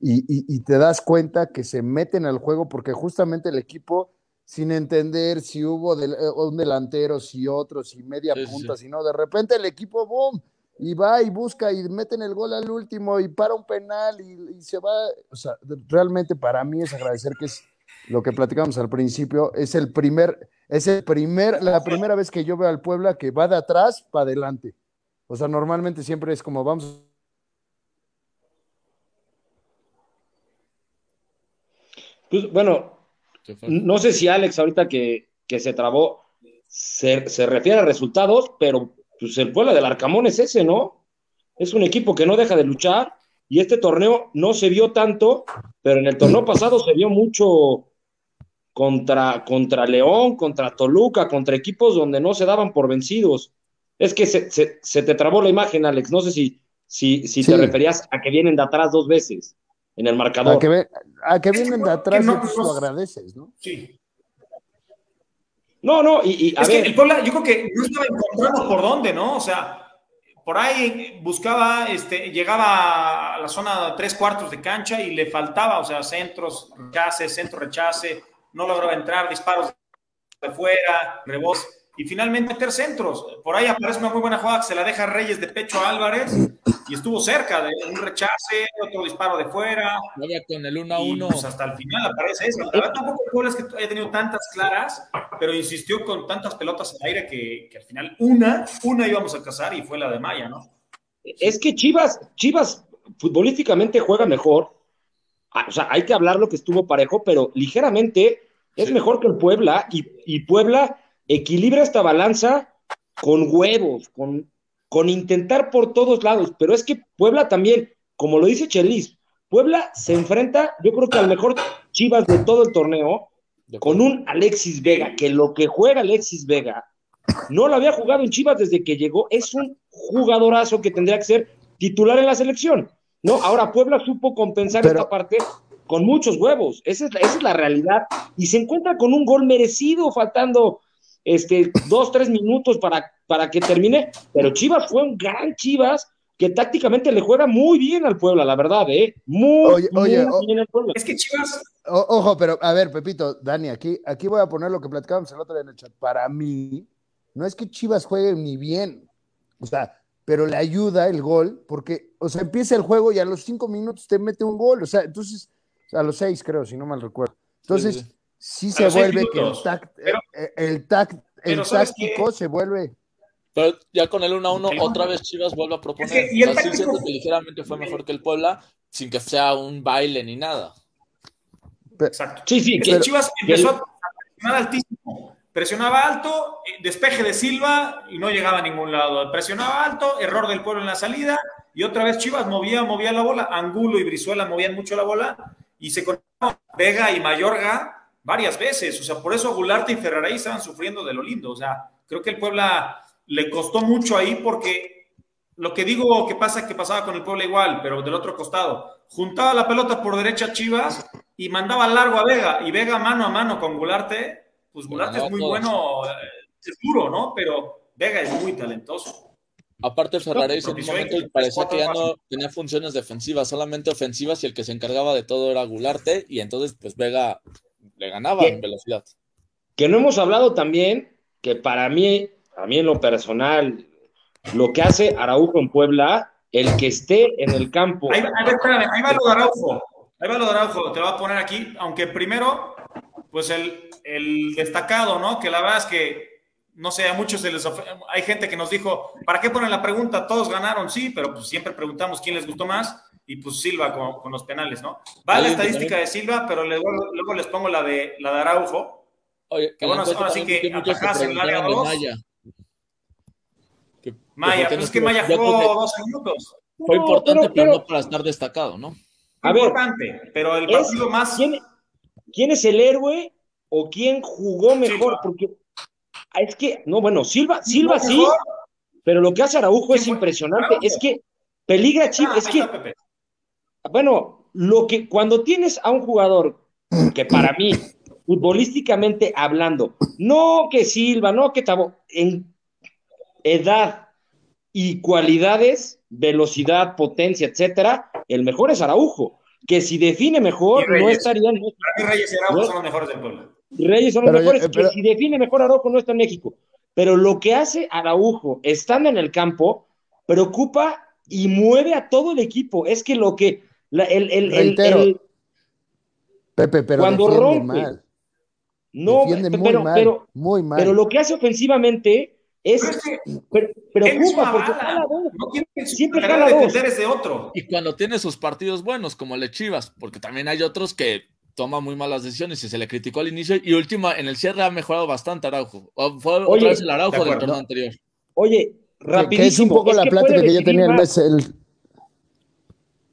y, y, te das cuenta que se meten al juego porque justamente el equipo, sin entender si hubo eh, un delantero, si otro, si media punta, si no, de repente el equipo, boom, y va y busca y meten el gol al último y para un penal y, se va. O sea, realmente para mí es agradecer que es lo que platicamos al principio, es el primer, es el primer, la primera vez que yo veo al Puebla que va de atrás para adelante. O sea, normalmente siempre es como vamos. Pues bueno, no sé si Alex ahorita que, se trabó se, se refiere a resultados, pero pues el Puebla del Arcamón es ese, ¿no? Es un equipo que no deja de luchar y este torneo no se vio tanto, pero en el torneo pasado se vio mucho contra, contra León, contra Toluca, contra equipos donde no se daban por vencidos. Es que se, te trabó la imagen, Alex. No sé si, si, si te referías a que vienen de atrás dos veces en el marcador. A que, vienen de atrás y pues lo agradeces, ¿no? Sí. No, no, y, es que el Puebla, yo creo que no estaba encontrando por dónde, ¿no? O sea, por ahí buscaba, este, llegaba a la zona de tres cuartos de cancha y le faltaba, o sea, centros, rechace, centro, rechace, no lograba entrar, disparos de fuera, rebote y finalmente meter centros. Por ahí aparece una muy buena jugada que se la deja Reyes de pecho a Álvarez y estuvo cerca de un rechace, otro disparo de fuera. con el 1 a 1. Pues hasta el final aparece eso. La verdad tampoco es que haya tenido tantas claras, pero insistió con tantas pelotas al aire que, que al final una, una íbamos a cazar y fue la de Maya, ¿no? Es que Chivas, Chivas futbolísticamente juega mejor. Ah, o sea, hay que hablar lo que estuvo parejo, pero ligeramente es mejor que el Puebla y, y Puebla equilibra esta balanza con huevos, con, con intentar por todos lados, pero es que Puebla también, como lo dice Chelis, Puebla se enfrenta, yo creo que al mejor Chivas de todo el torneo, con un Alexis Vega, que lo que juega Alexis Vega, no lo había jugado en Chivas desde que llegó, es un jugadorazo que tendría que ser titular en la selección. No, ahora Puebla supo compensar esta parte con muchos huevos, esa es, esa es la realidad, y se encuentra con un gol merecido, faltando este, dos, tres minutos para, para que termine, pero Chivas fue un gran Chivas que tácticamente le juega muy bien al Puebla, la verdad, ¿eh? Muy, muy bien al Puebla. Es que Chivas... ojo, pero a ver, Pepito, Dani, aquí, aquí voy a poner lo que platicábamos el otro día en el chat. Para mí, no es que Chivas juegue ni bien, o sea, pero le ayuda el gol, porque, o sea, empieza el juego y a los cinco minutos te mete un gol, o sea, entonces, a los seis creo, si no mal recuerdo. Entonces, sí se vuelve que el tact, eh, el, el táctico se vuelve. Pero ya con el 1 a 1, otra vez Chivas vuelve a proponer. y el táctico... que ligeramente fue mejor que el Puebla, sin que sea un baile ni nada. Exacto. Sí, sí, que Chivas empezó a presionar altísimo. Presionaba alto, eh, despeje de Silva y no llegaba a ningún lado. Presionaba alto, error del pueblo en la salida y otra vez Chivas movía, movía la bola. Angulo y Brizuela movían mucho la bola y se conectaron Vega y Mayorga varias veces. O sea, por eso Gularte y Ferrari estaban sufriendo de lo lindo. O sea, creo que el Puebla le costó mucho ahí porque lo que digo que pasa que pasaba con el Puebla igual, pero del otro costado. Juntaba la pelota por derecha Chivas y mandaba largo a Vega, y Vega mano a mano con Gularte, pues Gularte es muy bueno, eh, seguro, ¿no? Pero Vega es muy talentoso. Aparte, Ferrari en un momento parecía que ya no tenía funciones defensivas, solamente ofensivas, y el que se encargaba de todo era Gularte, y entonces, pues Vega le ganaba en velocidad. Que no hemos hablado también, que para mí, a mí en lo personal, lo que hace Araujo en Puebla, el que esté en el campo. Ahí, espérame, ahí va lo de Araujo. Ahí va lo de Araujo, te va a poner aquí, aunque primero, pues el, el destacado, ¿no? Que la verdad es que, no sé, a muchos se les hay gente que nos dijo, ¿para qué ponen la pregunta? Todos ganaron, sí, pero pues siempre preguntamos quién les gustó más, y pues Silva con, los penales, ¿no? Va la estadística de Silva, pero luego, luego, les pongo la de, la de Araujo. Oye, que bueno, ahora sí que atajas en el área 2. Maya, Maya pues es que Maya jugó 12 minutos. Fue importante, pero, no para estar destacado, ¿no? A ver, pero el partido más. ¿quién, es el héroe o quién jugó mejor? Porque es que, no, bueno, Silva, Silva sí, pero lo que hace Araujo es impresionante. Es que peligra Chivas, ah, es que. Bueno, lo que cuando tienes a un jugador que para mí, futbolísticamente hablando, no que Silva, no que Tabo, en edad y cualidades, velocidad, potencia, etcétera, el mejor es Araujo, que si define mejor, no estaría en México. Reyes y Araujo son los mejores del pueblo. Reyes son los mejores, que si define mejor Araujo, no está en México. Pero lo que hace Araujo, estando en el campo, preocupa y mueve a todo el equipo. Es que lo que. El, el, el, Pepe, pero cuando rompe. Mal. No, pero, pero, muy mal. pero lo que hace ofensivamente es, preocupa porque no siempre jala dos. Ese otro. Y cuando tiene sus partidos buenos, como el de Chivas, porque también hay otros que toma muy malas decisiones y se le criticó al inicio y última en el cierre ha mejorado bastante Araujo. Fue otra vez el Araujo del torneo anterior. Oye, rapidísimo. es un poco la plática que yo tenía el mes el...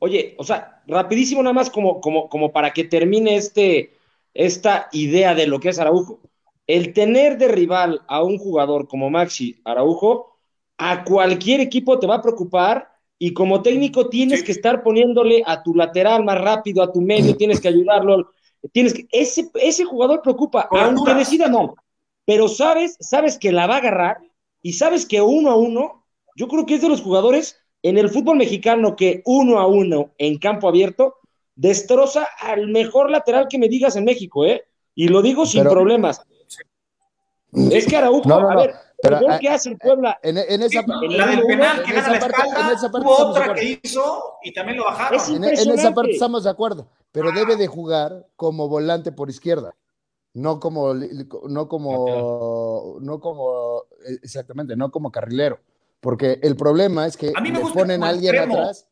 Oye, o sea, rapidísimo nada más como, como, como para que termine este, esta idea de lo que es Araujo. El tener de rival a un jugador como Maxi Araujo, a cualquier equipo te va a preocupar y como técnico tienes que estar poniéndole a tu lateral más rápido, a tu medio, tienes que ayudarlo. Tienes que, ese, ese jugador preocupa, aunque decida no, pero sabes, sabes que la va a agarrar y sabes que uno a uno, yo creo que es de los jugadores en el fútbol mexicano que uno a uno en campo abierto destroza al mejor lateral que me digas en México, ¿eh? Y lo digo sin problemas. Es que Araujo, no, no, a ver, pero, eh, ¿qué hace el Puebla? En, en esa, en la del penal que gana la espalda, en esa parte hubo otra que hizo y también lo bajaron. En, en, esa parte estamos de acuerdo, pero debe de jugar como volante por izquierda, no como, no como, no como, exactamente, no como carrilero, porque el problema es que le ponen a alguien atrás.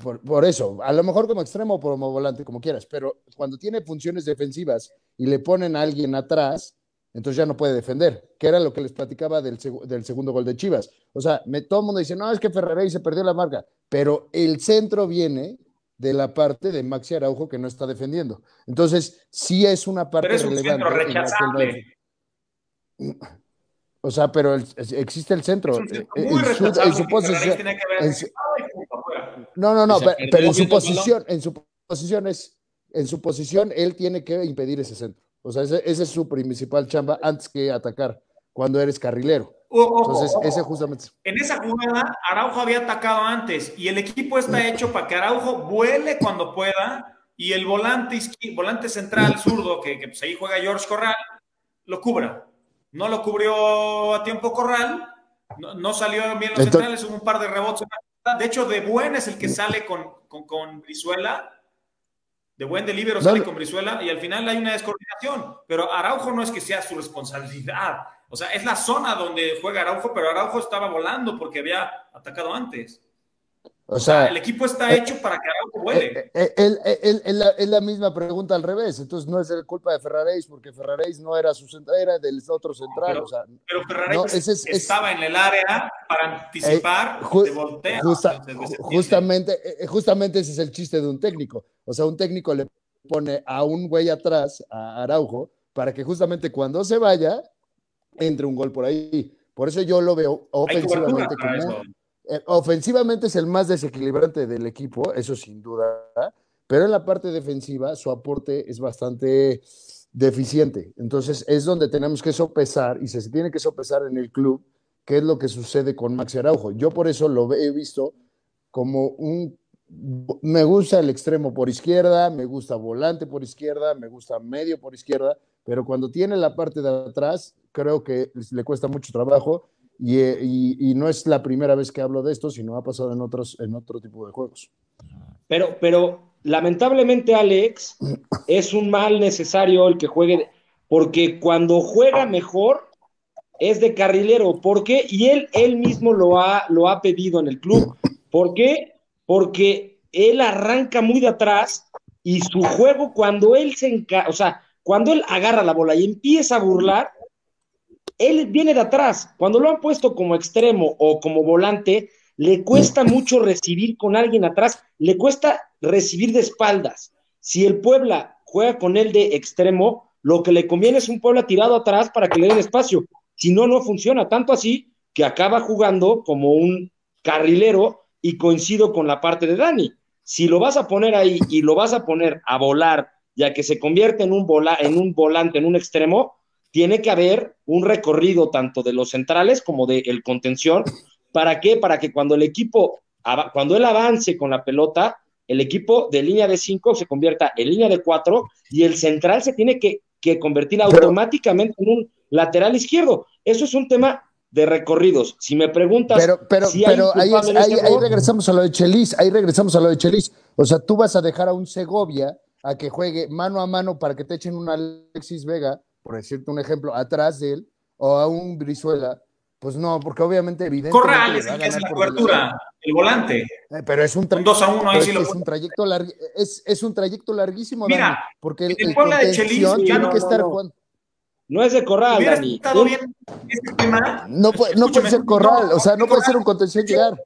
Por, por, eso, a lo mejor como extremo o como volante, como quieras, pero cuando tiene funciones defensivas y le ponen a alguien atrás, entonces ya no puede defender, que era lo que les platicaba del, del segundo gol de Chivas. O sea, me, todo el mundo dice, no, es que Ferrari se perdió la marca, pero el centro viene de la parte de Maxi Araujo que no está defendiendo. Entonces, sí es una parte pero es un Centro rechazable. O sea, pero existe el centro. Eh, en, su, en, su, posición. no, no, no, pero, en su posición, en su posición es, en su posición, él tiene que impedir ese centro. O sea, ese, es su principal chamba antes que atacar cuando eres carrilero. Entonces, ese justamente. En esa jugada, Araujo había atacado antes y el equipo está hecho para que Araujo vuele cuando pueda y el volante, volante central zurdo, que, pues ahí juega George Corral, lo cubra. No lo cubrió a tiempo Corral, no, salió bien los centrales, hubo un par de rebotes. De hecho, De Buen es el que sale con, con, con Brizuela de buen delibero sale con Brizuela y al final hay una descoordinación. Pero Araujo no es que sea su responsabilidad. O sea, es la zona donde juega Araujo, pero Araujo estaba volando porque había atacado antes. O sea, el equipo está eh, hecho para que Araujo vuele. Eh, eh, es la misma pregunta al revés. Entonces no es culpa de Ferraréis, porque Ferraréis no era su central, era del otro central. Pero, o sea, pero Ferraréis estaba en el área para anticipar de voltea. justamente, justamente ese es el chiste de un técnico. O sea, un técnico le pone a un güey atrás, a Araujo, para que justamente cuando se vaya, entre un gol por ahí. Por eso yo lo veo ofensivamente como eh, ofensivamente es el más desequilibrante del equipo, eso sin duda, pero en la parte defensiva su aporte es bastante deficiente. Entonces es donde tenemos que sopesar y se tiene que sopesar en el club qué es lo que sucede con Maxi Araujo. Yo por eso lo he visto como un... Me gusta el extremo por izquierda, me gusta volante por izquierda, me gusta medio por izquierda, pero cuando tiene la parte de atrás, creo que le cuesta mucho trabajo eh, y, y, no es la primera vez que hablo de esto, sino ha pasado en, otros, en otro tipo de juegos. Pero, pero lamentablemente, Alex, <clears throat> es un mal necesario el que juegue, porque cuando juega mejor es de carrilero. ¿Por qué? Y él, él mismo lo ha, lo ha pedido en el club. ¿Por qué? Porque él arranca muy de atrás y su juego, cuando él se enca o sea, cuando él agarra la bola y empieza a burlar, él viene de atrás. Cuando lo han puesto como extremo o como volante, le cuesta mucho recibir con alguien atrás, le cuesta recibir de espaldas. Si el Puebla juega con él de extremo, lo que le conviene es un Puebla tirado atrás para que le den espacio. Si no, no funciona. Tanto así que acaba jugando como un carrilero y coincido con la parte de Dani. Si lo vas a poner ahí y lo vas a poner a volar, ya que se convierte en un, en un volante, en un extremo, tiene que haber un recorrido tanto de los centrales como del el contención. ¿Para qué? Para que cuando el equipo, cuando él avance con la pelota, el equipo de línea de 5 se convierta en línea de 4 y el central se tiene que, convertir automáticamente en un lateral izquierdo. Eso es un tema de recorridos. Si me preguntas. Pero, pero, pero ahí, regresamos a lo de Chelis, ahí regresamos a lo de Chelis. O sea, tú vas a dejar a un Segovia a que juegue mano a mano para que te echen un Alexis Vega por decirte un ejemplo, atrás de él o a un Brizuela, pues no, porque obviamente evidentemente. Corral es el que hace la cobertura, el volante. Eh, pero es un, trayecto, a uno, ahí sí es, un trayecto es, es, un trayecto larguísimo, Mira, porque el, el Puebla de Chelis tiene no, que estar no, no. es de Corral, Dani. Bien este tema, no puede, no puede ser Corral, o sea, no puede ser un contención llegar.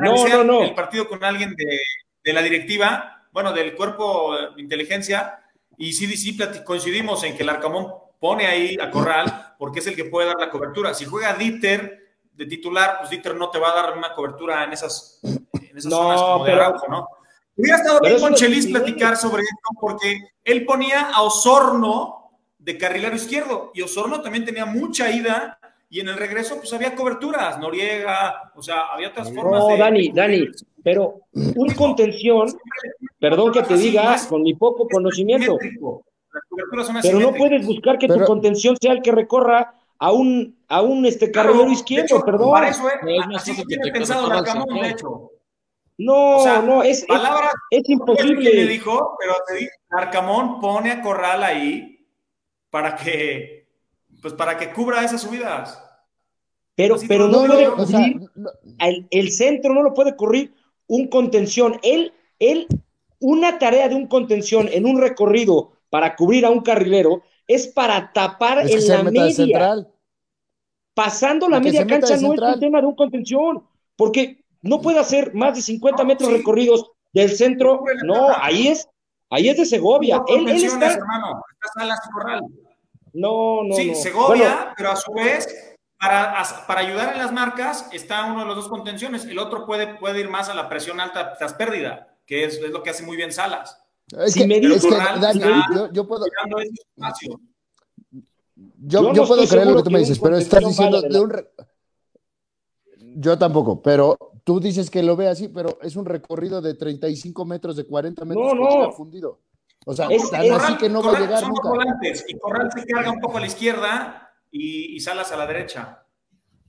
No, no, no. El partido con alguien de, de la directiva, bueno, del cuerpo de inteligencia, y sí, sí coincidimos en que el Arcamón pone ahí a Corral porque es el que puede dar la cobertura. Si juega Dieter de titular, pues Dieter no te va a dar una cobertura en esas, en esas zonas como de Araujo, ¿no? Hubiera estado bien con Chelis platicar sobre esto porque él ponía a Osorno de carrilero izquierdo y Osorno también tenía mucha ida y en el regreso pues había coberturas, Noriega, o sea, había otras formas no, Dani, Dani, pero un contención, perdón que te diga, con mi poco conocimiento, pero no puedes buscar que tu contención sea el que recorra a un, a un este carrilero izquierdo, perdón. Para eso es, tiene pensado Larcamón, de hecho. No, no, es, es, imposible. Le dijo, pero te digo, Arcamón pone a Corral ahí para que pues para que cubra esas subidas. Pero, pero no, puede cubrir, el, centro no lo puede cubrir un contención. Él, él, una tarea de un contención en un recorrido para cubrir a un carrilero es para tapar en la media. Pasando la media cancha no es un tema de un contención, porque no puede hacer más de 50 metros recorridos del centro. No, ahí es, ahí es de Segovia. él, él está, hermano, no, no. Sí, Segovia, pero a su vez, para, para, ayudar en las marcas, está uno de los dos contenciones. El otro puede, puede ir más a la presión alta tras pérdida, que es, es lo que hace muy bien Salas. Es que, es que Dani, yo, yo, puedo. Yo, yo, puedo creer lo que tú me dices, pero estás diciendo de un. Yo tampoco, pero tú dices que lo ve así, pero es un recorrido de 35 metros, de 40 metros no, no. fundido. O sea, es, así que no va a llegar son nunca. Volantes, y Corral se carga un poco a la izquierda y, y Salas a la derecha.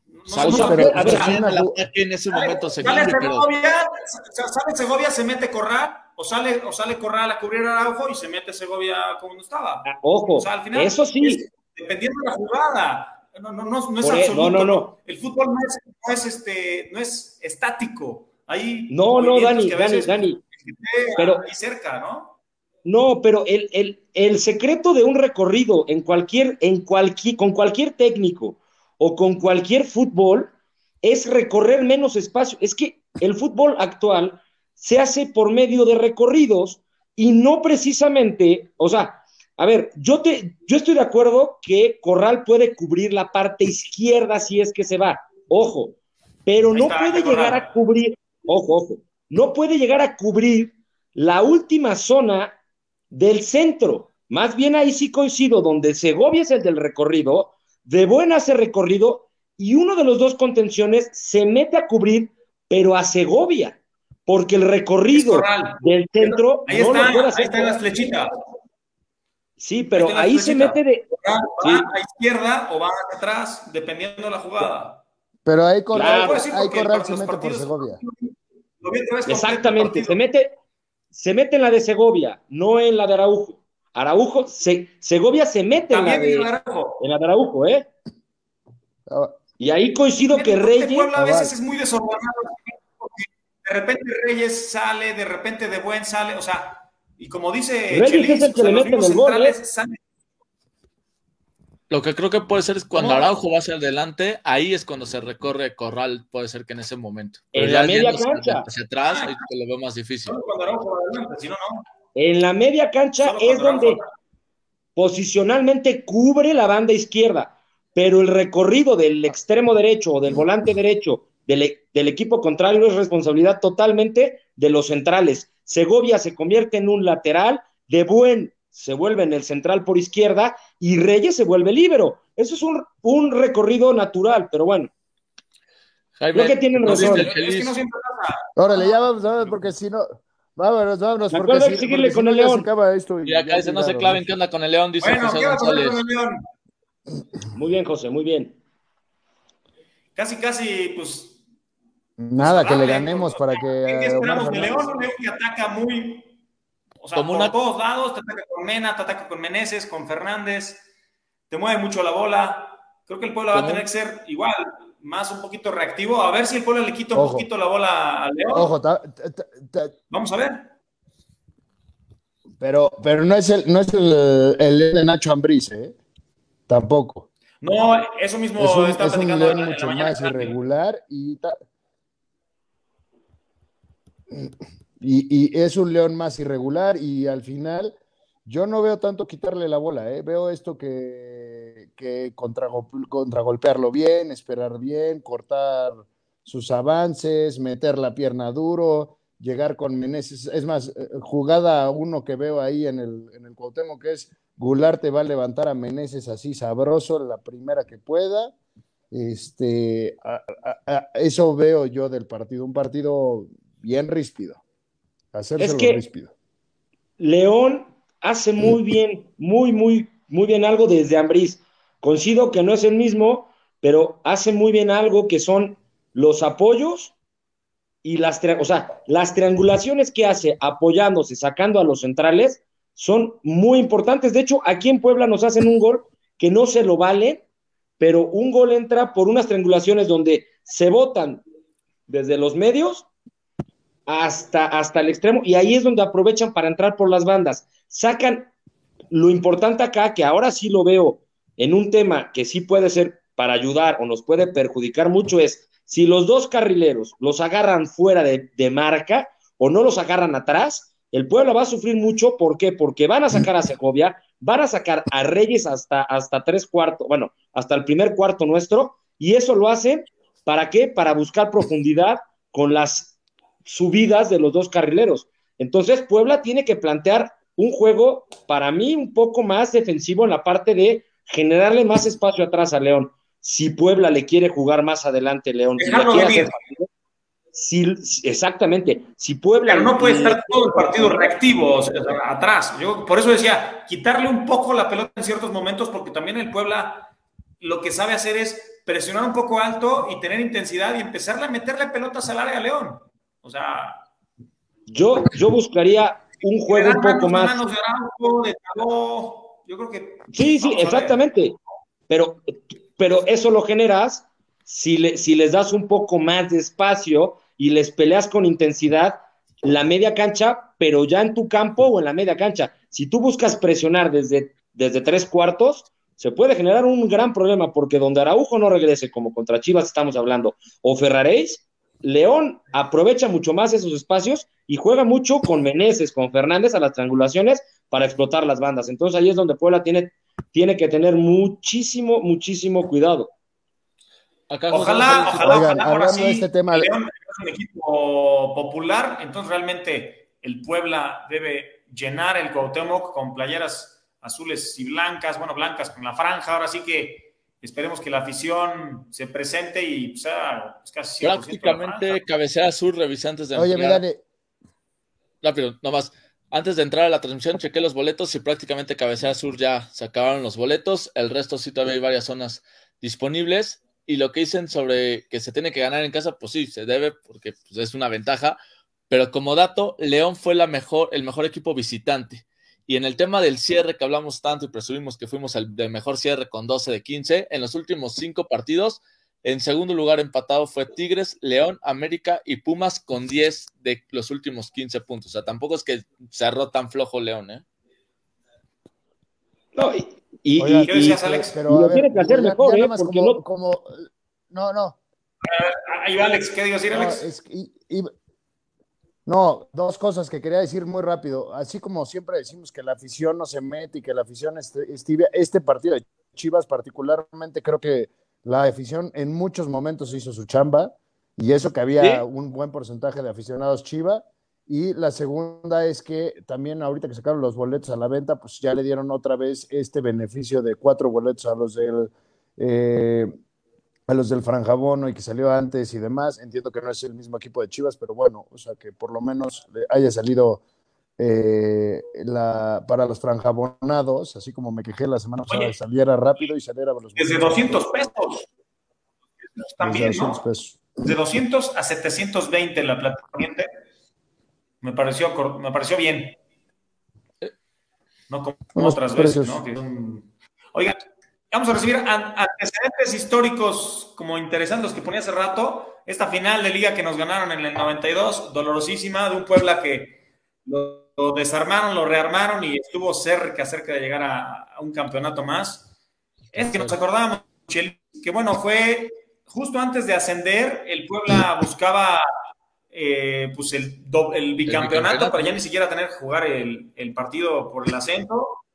No, Salas, pero, a ver, en ese momento se sale Segovia, sale Segovia, se mete Corral o sale, o sale Corral a cubrir a Araujo y se mete Segovia como no estaba. Ah, ojo, al final, eso sí. dependiendo de la jugada. No, no, no, no es e- absoluto. No, no, no. El fútbol no es, no es, este, no es estático. Hay no, no, Dani, Dani, Dani. Pero, ahí cerca, ¿no? No, pero el, el, el, secreto de un recorrido en cualquier, en cualquier, con cualquier técnico o con cualquier fútbol es recorrer menos espacio. Es que el fútbol actual se hace por medio de recorridos y no precisamente, o sea, a ver, yo, te, yo estoy de acuerdo que Corral puede cubrir la parte izquierda si es que se va, ojo, pero no puede llegar a cubrir, ojo, ojo, no puede llegar a cubrir la última zona del centro. Más bien ahí sí coincido, donde Segovia es el del recorrido, de buena hace recorrido y uno de los dos contenciones se mete a cubrir, pero a Segovia porque el recorrido del centro ahí no está, lo Ahí está en las flechitas. Sí, pero ahí se mete de. Va, a izquierda o va hacia atrás, dependiendo de la jugada. Pero ahí Corral, ahí Corral se mete por Segovia. Exactamente, se mete, se mete en la de Segovia, no en la de Araujo. Araujo, se, Segovia se mete en la, de, Araujo. en la de Araujo, ¿eh? Ah. Y ahí coincido que Reyes. a veces es muy desordenado de repente Reyes sale, de repente De Buen sale, o sea, y como dice Reyes es el que le mete el gol, ¿eh? Lo que creo que puede ser es cuando Araujo va hacia adelante, ahí es cuando se recorre Corral, puede ser que en ese momento. en la media cancha. Hacia atrás, ahí te lo veo más difícil. En la media cancha es donde posicionalmente cubre la banda izquierda, pero el recorrido del extremo derecho o del volante derecho e, del, equipo contrario es responsabilidad totalmente de los centrales. Segovia se convierte en un lateral, De Buen se vuelve en el central por izquierda y Reyes se vuelve libero. Eso es un, recorrido natural, pero bueno. Creo que tienen razón. Es que no siempre Órale, ya vamos a ver, porque si no. Vámonos, vámonos, porque si, seguirle con el León. Esto y, acá dice, no se claven, ¿qué onda con el León? Dice bueno, José González. Con el León? Muy bien, José, muy bien. Casi, casi, pues Nada, que le ganemos para que. ¿Qué esperamos de León? Un León que ataca muy. O sea, por todos lados, te ataca con Mena, te ataca con Meneses, con Fernández, te mueve mucho la bola. Creo que el pueblo va a tener que ser igual, más un poquito reactivo. A ver si el pueblo le quita un poquito la bola al León. Ojo, vamos a ver. Pero, pero no es el, no es el, el de Nacho Ambriz, ¿eh? Tampoco. No, eso mismo es un, está es un León mucho más irregular y y, es un León más irregular y al final yo no veo tanto quitarle la bola, ¿eh? veo esto que, contragolpearlo bien, esperar bien, cortar sus avances, meter la pierna duro, llegar con Meneses. Es más, eh, jugada uno que veo ahí en el, en el Cuauhtémoc que es Goulart te va a levantar a Meneses así sabroso la primera que pueda. Este, eso veo yo del partido, un partido bien ríspido. Es ríspido. León hace muy bien, muy, muy, muy bien algo desde Ambriz. Coincido que no es el mismo, pero hace muy bien algo que son los apoyos y las, o sea, las triangulaciones que hace apoyándose, sacando a los centrales, son muy importantes. De hecho, aquí en Puebla nos hacen un gol que no se lo vale, pero un gol entra por unas triangulaciones donde se votan desde los medios hasta, hasta el extremo y ahí es donde aprovechan para entrar por las bandas. Sacan lo importante acá, que ahora sí lo veo en un tema que sí puede ser para ayudar o nos puede perjudicar mucho, es si los dos carrileros los agarran fuera de, marca o no los agarran atrás, el pueblo va a sufrir mucho. ¿Por qué? Porque van a sacar a Segovia, van a sacar a Reyes hasta, hasta tres cuartos, bueno, hasta el primer cuarto nuestro, y eso lo hacen, ¿para qué? Para buscar profundidad con las subidas de los dos carrileros. Entonces, Puebla tiene que plantear un juego, para mí, un poco más defensivo en la parte de generarle más espacio atrás a León. Si Puebla le quiere jugar más adelante, León. Si, exactamente. Si Puebla. Pero no puede estar todo el partido reactivo atrás. Yo por eso decía, quitarle un poco la pelota en ciertos momentos, porque también el Puebla lo que sabe hacer es presionar un poco alto y tener intensidad y empezarle a meterle pelotas al área a León. O sea, Yo, yo buscaría un juego un poco más. yo creo que. Sí, sí, exactamente. Pero, pero eso lo generas si, le, si les das un poco más de espacio y les peleas con intensidad la media cancha, pero ya en tu campo o en la media cancha. Si tú buscas presionar desde, desde tres cuartos, se puede generar un gran problema porque donde Araujo no regrese, como contra Chivas estamos hablando, o Ferraréis, León aprovecha mucho más esos espacios y juega mucho con Meneses, con Fernández a las triangulaciones para explotar las bandas. Entonces ahí es donde Puebla tiene, tiene que tener muchísimo, muchísimo cuidado. ojalá, ojalá, ojalá, este tema. León es un equipo popular, entonces realmente el Puebla debe llenar el Cuauhtémoc con playeras azules y blancas, bueno, blancas con la franja, ahora sí que Esperemos que la afición se presente y sea pues, casi Prácticamente cabecera sur, revisantes de Oye, mira, Rápido, nomás. Antes de entrar a la transmisión, chequé los boletos y prácticamente cabecera sur ya se acabaron los boletos. El resto sí todavía hay varias zonas disponibles. Y lo que dicen sobre que se tiene que ganar en casa, pues sí, se debe porque pues, es una ventaja. Pero como dato, León fue la mejor, el mejor equipo visitante. Y en el tema del cierre que hablamos tanto y presumimos que fuimos el de mejor cierre con 12 de 15, en los últimos cinco partidos, en segundo lugar empatado fue Tigres, León, América y Pumas con 10 de los últimos 15 puntos. O sea, tampoco es que cerró tan flojo León, ¿eh? No, y, ¿qué decías, Alex? Pero, lo tiene que hacer mejor, ¿eh? Porque como, no... no, Ahí Alex, ¿qué digo decir, Alex? No, dos cosas que quería decir muy rápido. Así como siempre decimos que la afición no se mete y que la afición es, tibia, este partido de Chivas particularmente creo que la afición en muchos momentos hizo su chamba y eso que había un buen porcentaje de aficionados Chiva. Y la segunda es que también ahorita que sacaron los boletos a la venta, pues ya le dieron otra vez este beneficio de cuatro boletos a los del eh, a los del Franjabono y que salió antes y demás. Entiendo que no es el mismo equipo de Chivas, pero bueno, o sea, que por lo menos haya salido eh, la, para los franjabonados, así como me quejé la semana pasada, saliera rápido y saliera los Desde 200 pesos. También, ¿no? De 200 a 720 la plata Me pareció, me pareció bien. No como otras veces, ¿no? Oigan, Vamos a recibir antecedentes históricos como interesantes que ponía hace rato. Esta final de liga que nos ganaron en el 92, dolorosísima, de un Puebla que lo, desarmaron, lo rearmaron y estuvo cerca, cerca de llegar a, un campeonato más. Es que nos acordábamos que, bueno, fue justo antes de ascender, el Puebla buscaba eh, pues el, bicampeonato para ya ni siquiera tener que jugar el, el partido por el ascenso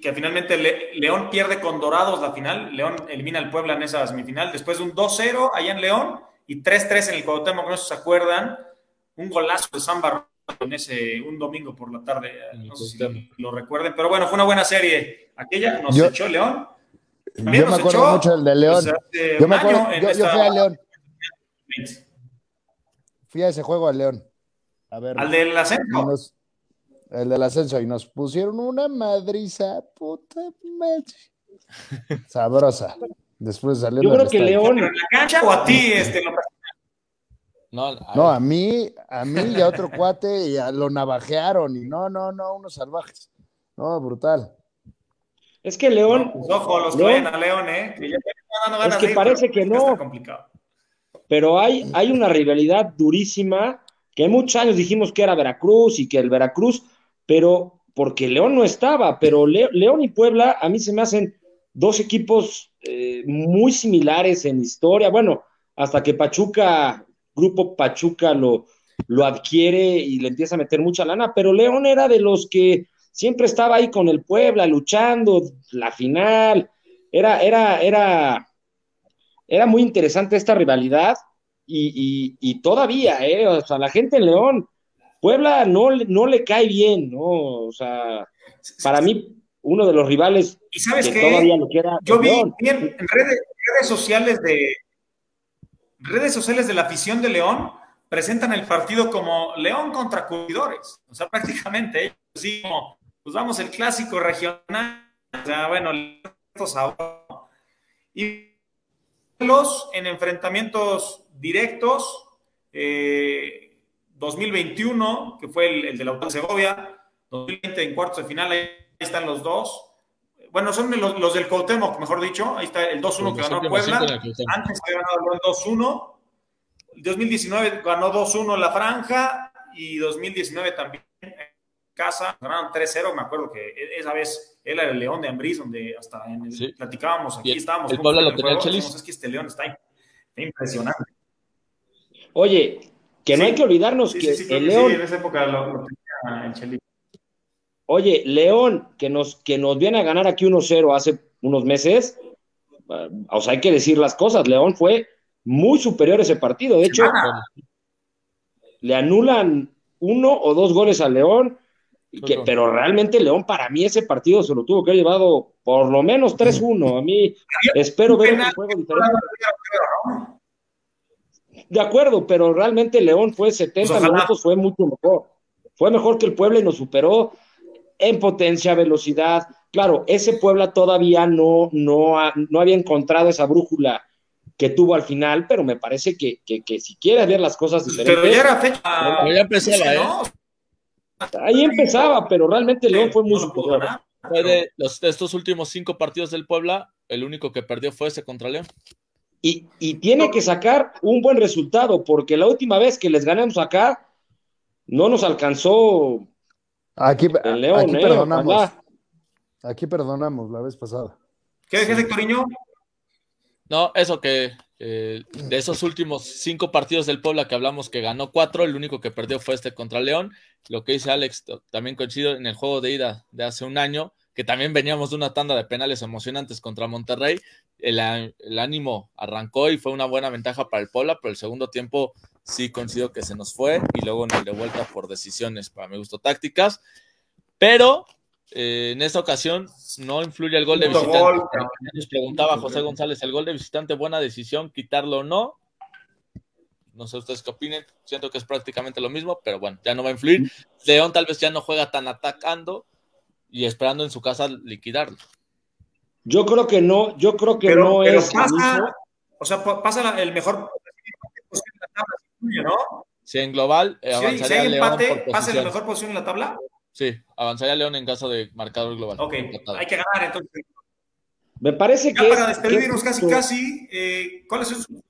que, finalmente León pierde con Dorados la final. León elimina al Puebla en esa semifinal. Después de un 2-0 allá en León y 3-3 en el Cuauhtémoc, no se acuerdan. Un golazo de San en ese, un domingo por la tarde. No sé si lo recuerden. Pero bueno, fue una buena serie. Aquella nos echó León. yo me acuerdo mucho del de León. yo, me acuerdo, yo, fui a León. Fui a ese juego a León. A ver, al del ascenso el del ascenso, y nos pusieron una madriza, puta madre. <laughs> Sabrosa. Después salió. Yo creo que León. ¿En la cancha o a ti, este, No, a, no, a mí, a mí y a otro cuate y a, lo navajearon y no, no, no, unos salvajes. No, brutal. Es que León. Pues, ojo, los que vayan a León, ¿eh? Que ya es que parece que no. Pero hay, hay una rivalidad durísima que muchos años dijimos que era Veracruz y que el Veracruz pero porque León no estaba, pero León y Puebla a mí se me hacen dos equipos eh, muy similares en historia, bueno, hasta que Pachuca, Grupo Pachuca lo, lo adquiere y le empieza a meter mucha lana, pero León era de los que siempre estaba ahí con el Puebla luchando la final, era, era, era, era muy interesante esta rivalidad y, y todavía, ¿eh? o sea, la gente en León Puebla no, no le cae bien, ¿no? O sea, para mí, uno de los rivales ¿Y sabes que todavía lo quiera. Yo vi bien en redes, sociales de redes sociales de la afición de León presentan el partido como León contra Cuidores. O sea, <laughs> prácticamente ellos sí, como, pues vamos, el clásico regional. O sea, bueno, y los en enfrentamientos directos. Eh, 2021, que fue el, el de la de Segovia, 2020 en cuartos de final, ahí están los dos. Bueno, son los, los del Cuauhtémoc, mejor dicho. Ahí está el 2-1 que ganó Puebla. Antes había ganado el 2-1. 2019 ganó 2-1 la franja y 2019 también en casa ganaron 3-0. Me acuerdo que esa vez él era el León de Ambriz, donde hasta en el, sí. platicábamos aquí, estábamos. El Puebla lo tenía el Es que este León está impresionante. Oye, que no hay que olvidarnos Sí, que sí, sí, el León, sí, en esa época lo, lo tenía el Chelis. oye, León, que nos, que nos viene a ganar aquí 1-0 hace unos meses, eh, o sea, hay que decir las cosas, León fue muy superior ese partido, de hecho, le anulan uno o dos goles a León, y que- pero realmente León para mí ese partido se lo tuvo que haber llevado por lo menos 3-1, a mí espero ver un juego diferente. De acuerdo, pero realmente León fue 70 Pues minutos, fue mucho mejor. Fue mejor que el Puebla y nos superó en potencia, velocidad. Claro, ese Puebla todavía no, no, ha- no había encontrado esa brújula que tuvo al final, pero me parece que, que, que si quiere ver las cosas diferentes, Pero ya era fecha. Pero ya empezaba, ¿eh? ahí empezaba, pero realmente León fue muy superior. ganar. Fue de, los, de estos últimos cinco partidos del Puebla, el único que perdió fue ese contra León. Y, y tiene que sacar un buen resultado, porque la última vez que les ganamos acá, no nos alcanzó Aquí, el León, aquí ¿eh? perdonamos. Ojalá. Aquí perdonamos la vez pasada. ¿Qué decías, Hectorinho? No, eso que eh, de esos últimos cinco partidos del Puebla que hablamos que ganó cuatro, el único que perdió fue este contra León. Lo que dice Alex, también coincido en el juego de ida de hace un año, que también veníamos de una tanda de penales emocionantes contra Monterrey. El, ánimo arrancó y fue una buena ventaja para el Puebla, pero el segundo tiempo sí coincido que se nos fue y luego en el de vuelta por decisiones, para mi gusto, tácticas. Pero eh, en esta ocasión no influye el gol de visitante. gol. Ya Nos preguntaba José González, ¿el gol de visitante buena decisión quitarlo o no? No sé ustedes qué opinen, siento que es prácticamente lo mismo, pero bueno, ya no va a influir. León tal vez ya no juega tan atacando y esperando en su casa liquidarlo. Yo creo que no, yo creo que Pero, no pero es pasa, o sea, pa- pasa la- el mejor posición en la tabla, ¿no? Si en global eh, Si hay, si hay León empate, por pasa en la mejor posición en la tabla. Sí, avanzaría León en caso de marcador global. Ok, Empatado. hay que ganar entonces. Me parece Ya que. para es- despedirnos que- casi, casi, eh, ¿cuál es su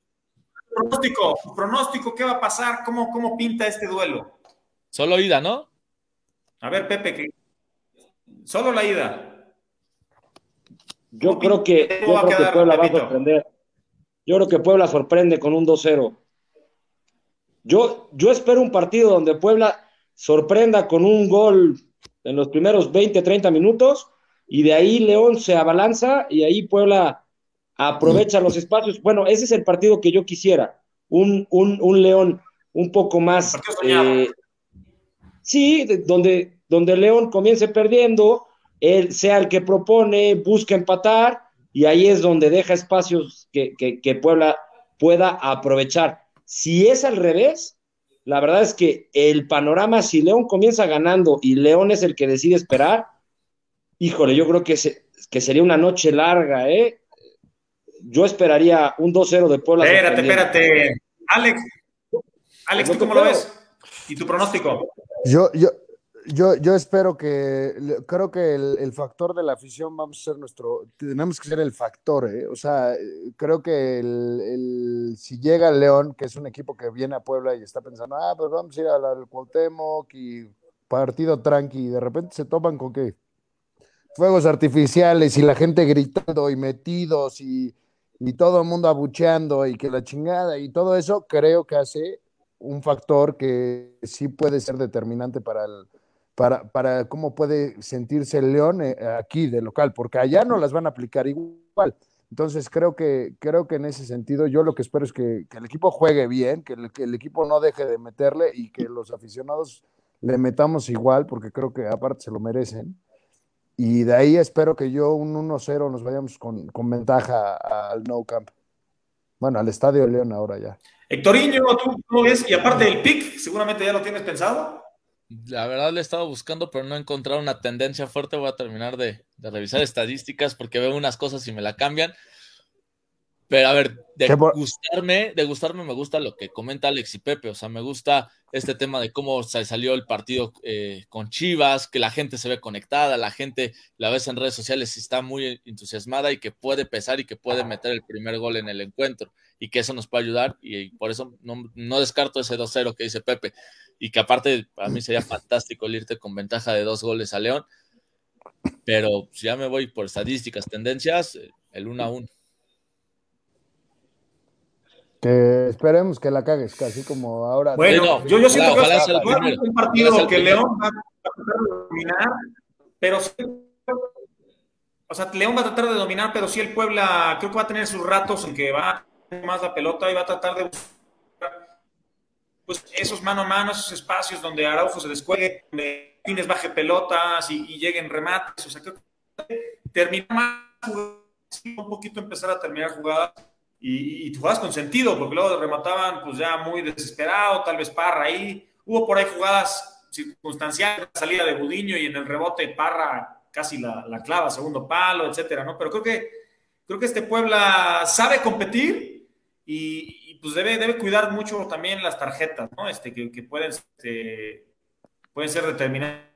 pronóstico? Su pronóstico, ¿qué va a pasar? ¿Cómo, cómo pinta este duelo? Solo ida, ¿no? A ver, Pepe, que solo la ida. Yo creo que, ¿Cómo yo creo que Puebla va a sorprender. Yo creo que Puebla sorprende con un 2-0. Yo, yo espero un partido donde Puebla sorprenda con un gol en los primeros 20, 30 minutos y de ahí León se abalanza y ahí Puebla aprovecha los espacios. Bueno, ese es el partido que yo quisiera. Un, un, un León un poco más. Eh, sí, de- donde, donde León comience perdiendo, él sea el que propone, busca empatar y ahí es donde deja espacios que, que- que Puebla pueda aprovechar. Si es al revés, la verdad es que el panorama, si León comienza ganando y León es el que decide esperar, híjole, yo creo que, se- que sería una noche larga, ¿eh? Yo esperaría un 2-0 de Puebla. Espérate, espérate. Alex, Alex, ¿tú cómo lo ves? ¿Y tu pronóstico? Yo, yo, yo, yo espero que, creo que el, factor de la afición vamos a ser nuestro, tenemos que ser el factor, ¿eh? O sea, creo que el, si llega León, que es un equipo que viene a Puebla y está pensando, ah, pues vamos a ir al, al Cuauhtémoc y partido tranqui, y de repente se topan con que fuegos artificiales y la gente gritando y metidos y, y todo el mundo abucheando y que la chingada y todo eso, creo que hace un factor que sí puede ser determinante para el para, para cómo puede sentirse el León eh, aquí de local, porque allá no las van a aplicar igual. Entonces creo que, creo que en ese sentido yo lo que espero es que, que el equipo juegue bien, que el, que el equipo no deje de meterle y que los aficionados le metamos igual, porque creo que aparte se lo merecen. Y de ahí espero que yo un 1-0 nos vayamos con, con ventaja al No Camp. Bueno, al Estadio León ahora ya. Hectorinho, ¿tú cómo ves? Y aparte del pick, seguramente ya lo tienes pensado. La verdad le he estado buscando, pero no he encontrado una tendencia fuerte. Voy a terminar de, de revisar <laughs> estadísticas porque veo unas cosas y me la cambian. Pero a ver, de gustarme, de gustarme me gusta lo que comenta Alex y Pepe, o sea, me gusta este tema de cómo se salió el partido eh, con Chivas, que la gente se ve conectada, la gente la ves en redes sociales y está muy entusiasmada y que puede pesar y que puede meter el primer gol en el encuentro y que eso nos puede ayudar y, por eso no, no descarto ese 2-0 que dice Pepe y que aparte para mí sería fantástico el irte con ventaja de dos goles a León, pero si ya me voy por estadísticas, tendencias, el 1-1. Que esperemos que la cagues, casi como ahora. Bueno, yo, yo siento que es un partido que León va a tratar de dominar, pero o sea, León va a tratar de dominar, pero sí el Puebla creo que va a tener sus ratos en que va a más la pelota y va a tratar de buscar pues, esos mano a mano, esos espacios donde Araujo se descuelgue, donde Pines baje pelotas y, lleguen remates. O sea, creo que terminar más un poquito empezar a terminar jugadas y, y jugadas con sentido, porque luego remataban pues ya muy desesperado, tal vez Parra ahí. Hubo por ahí jugadas circunstanciales, salida de Budiño y en el rebote Parra casi la, la clava, segundo palo, etcétera, ¿no? Pero creo que, creo que este Puebla sabe competir y, pues debe, debe cuidar mucho también las tarjetas, ¿no? Este, que, que pueden, este, pueden ser determinantes,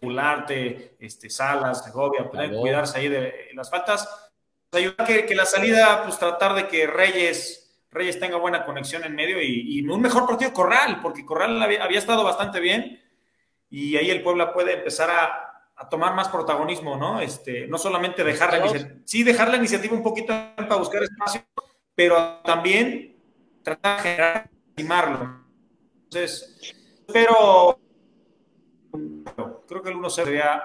Pularte, este, Salas, Segovia, pueden cuidarse ahí de las faltas ayudar que, que, la salida, pues tratar de que Reyes, Reyes tenga buena conexión en medio y, un mejor partido Corral, porque Corral había, estado bastante bien y ahí el Puebla puede empezar a, tomar más protagonismo, ¿no? Este, no solamente dejar la iniciativa, sí dejar la iniciativa un poquito para buscar espacio, pero también tratar de generar, animarlo. Entonces, pero creo que el 1 sería,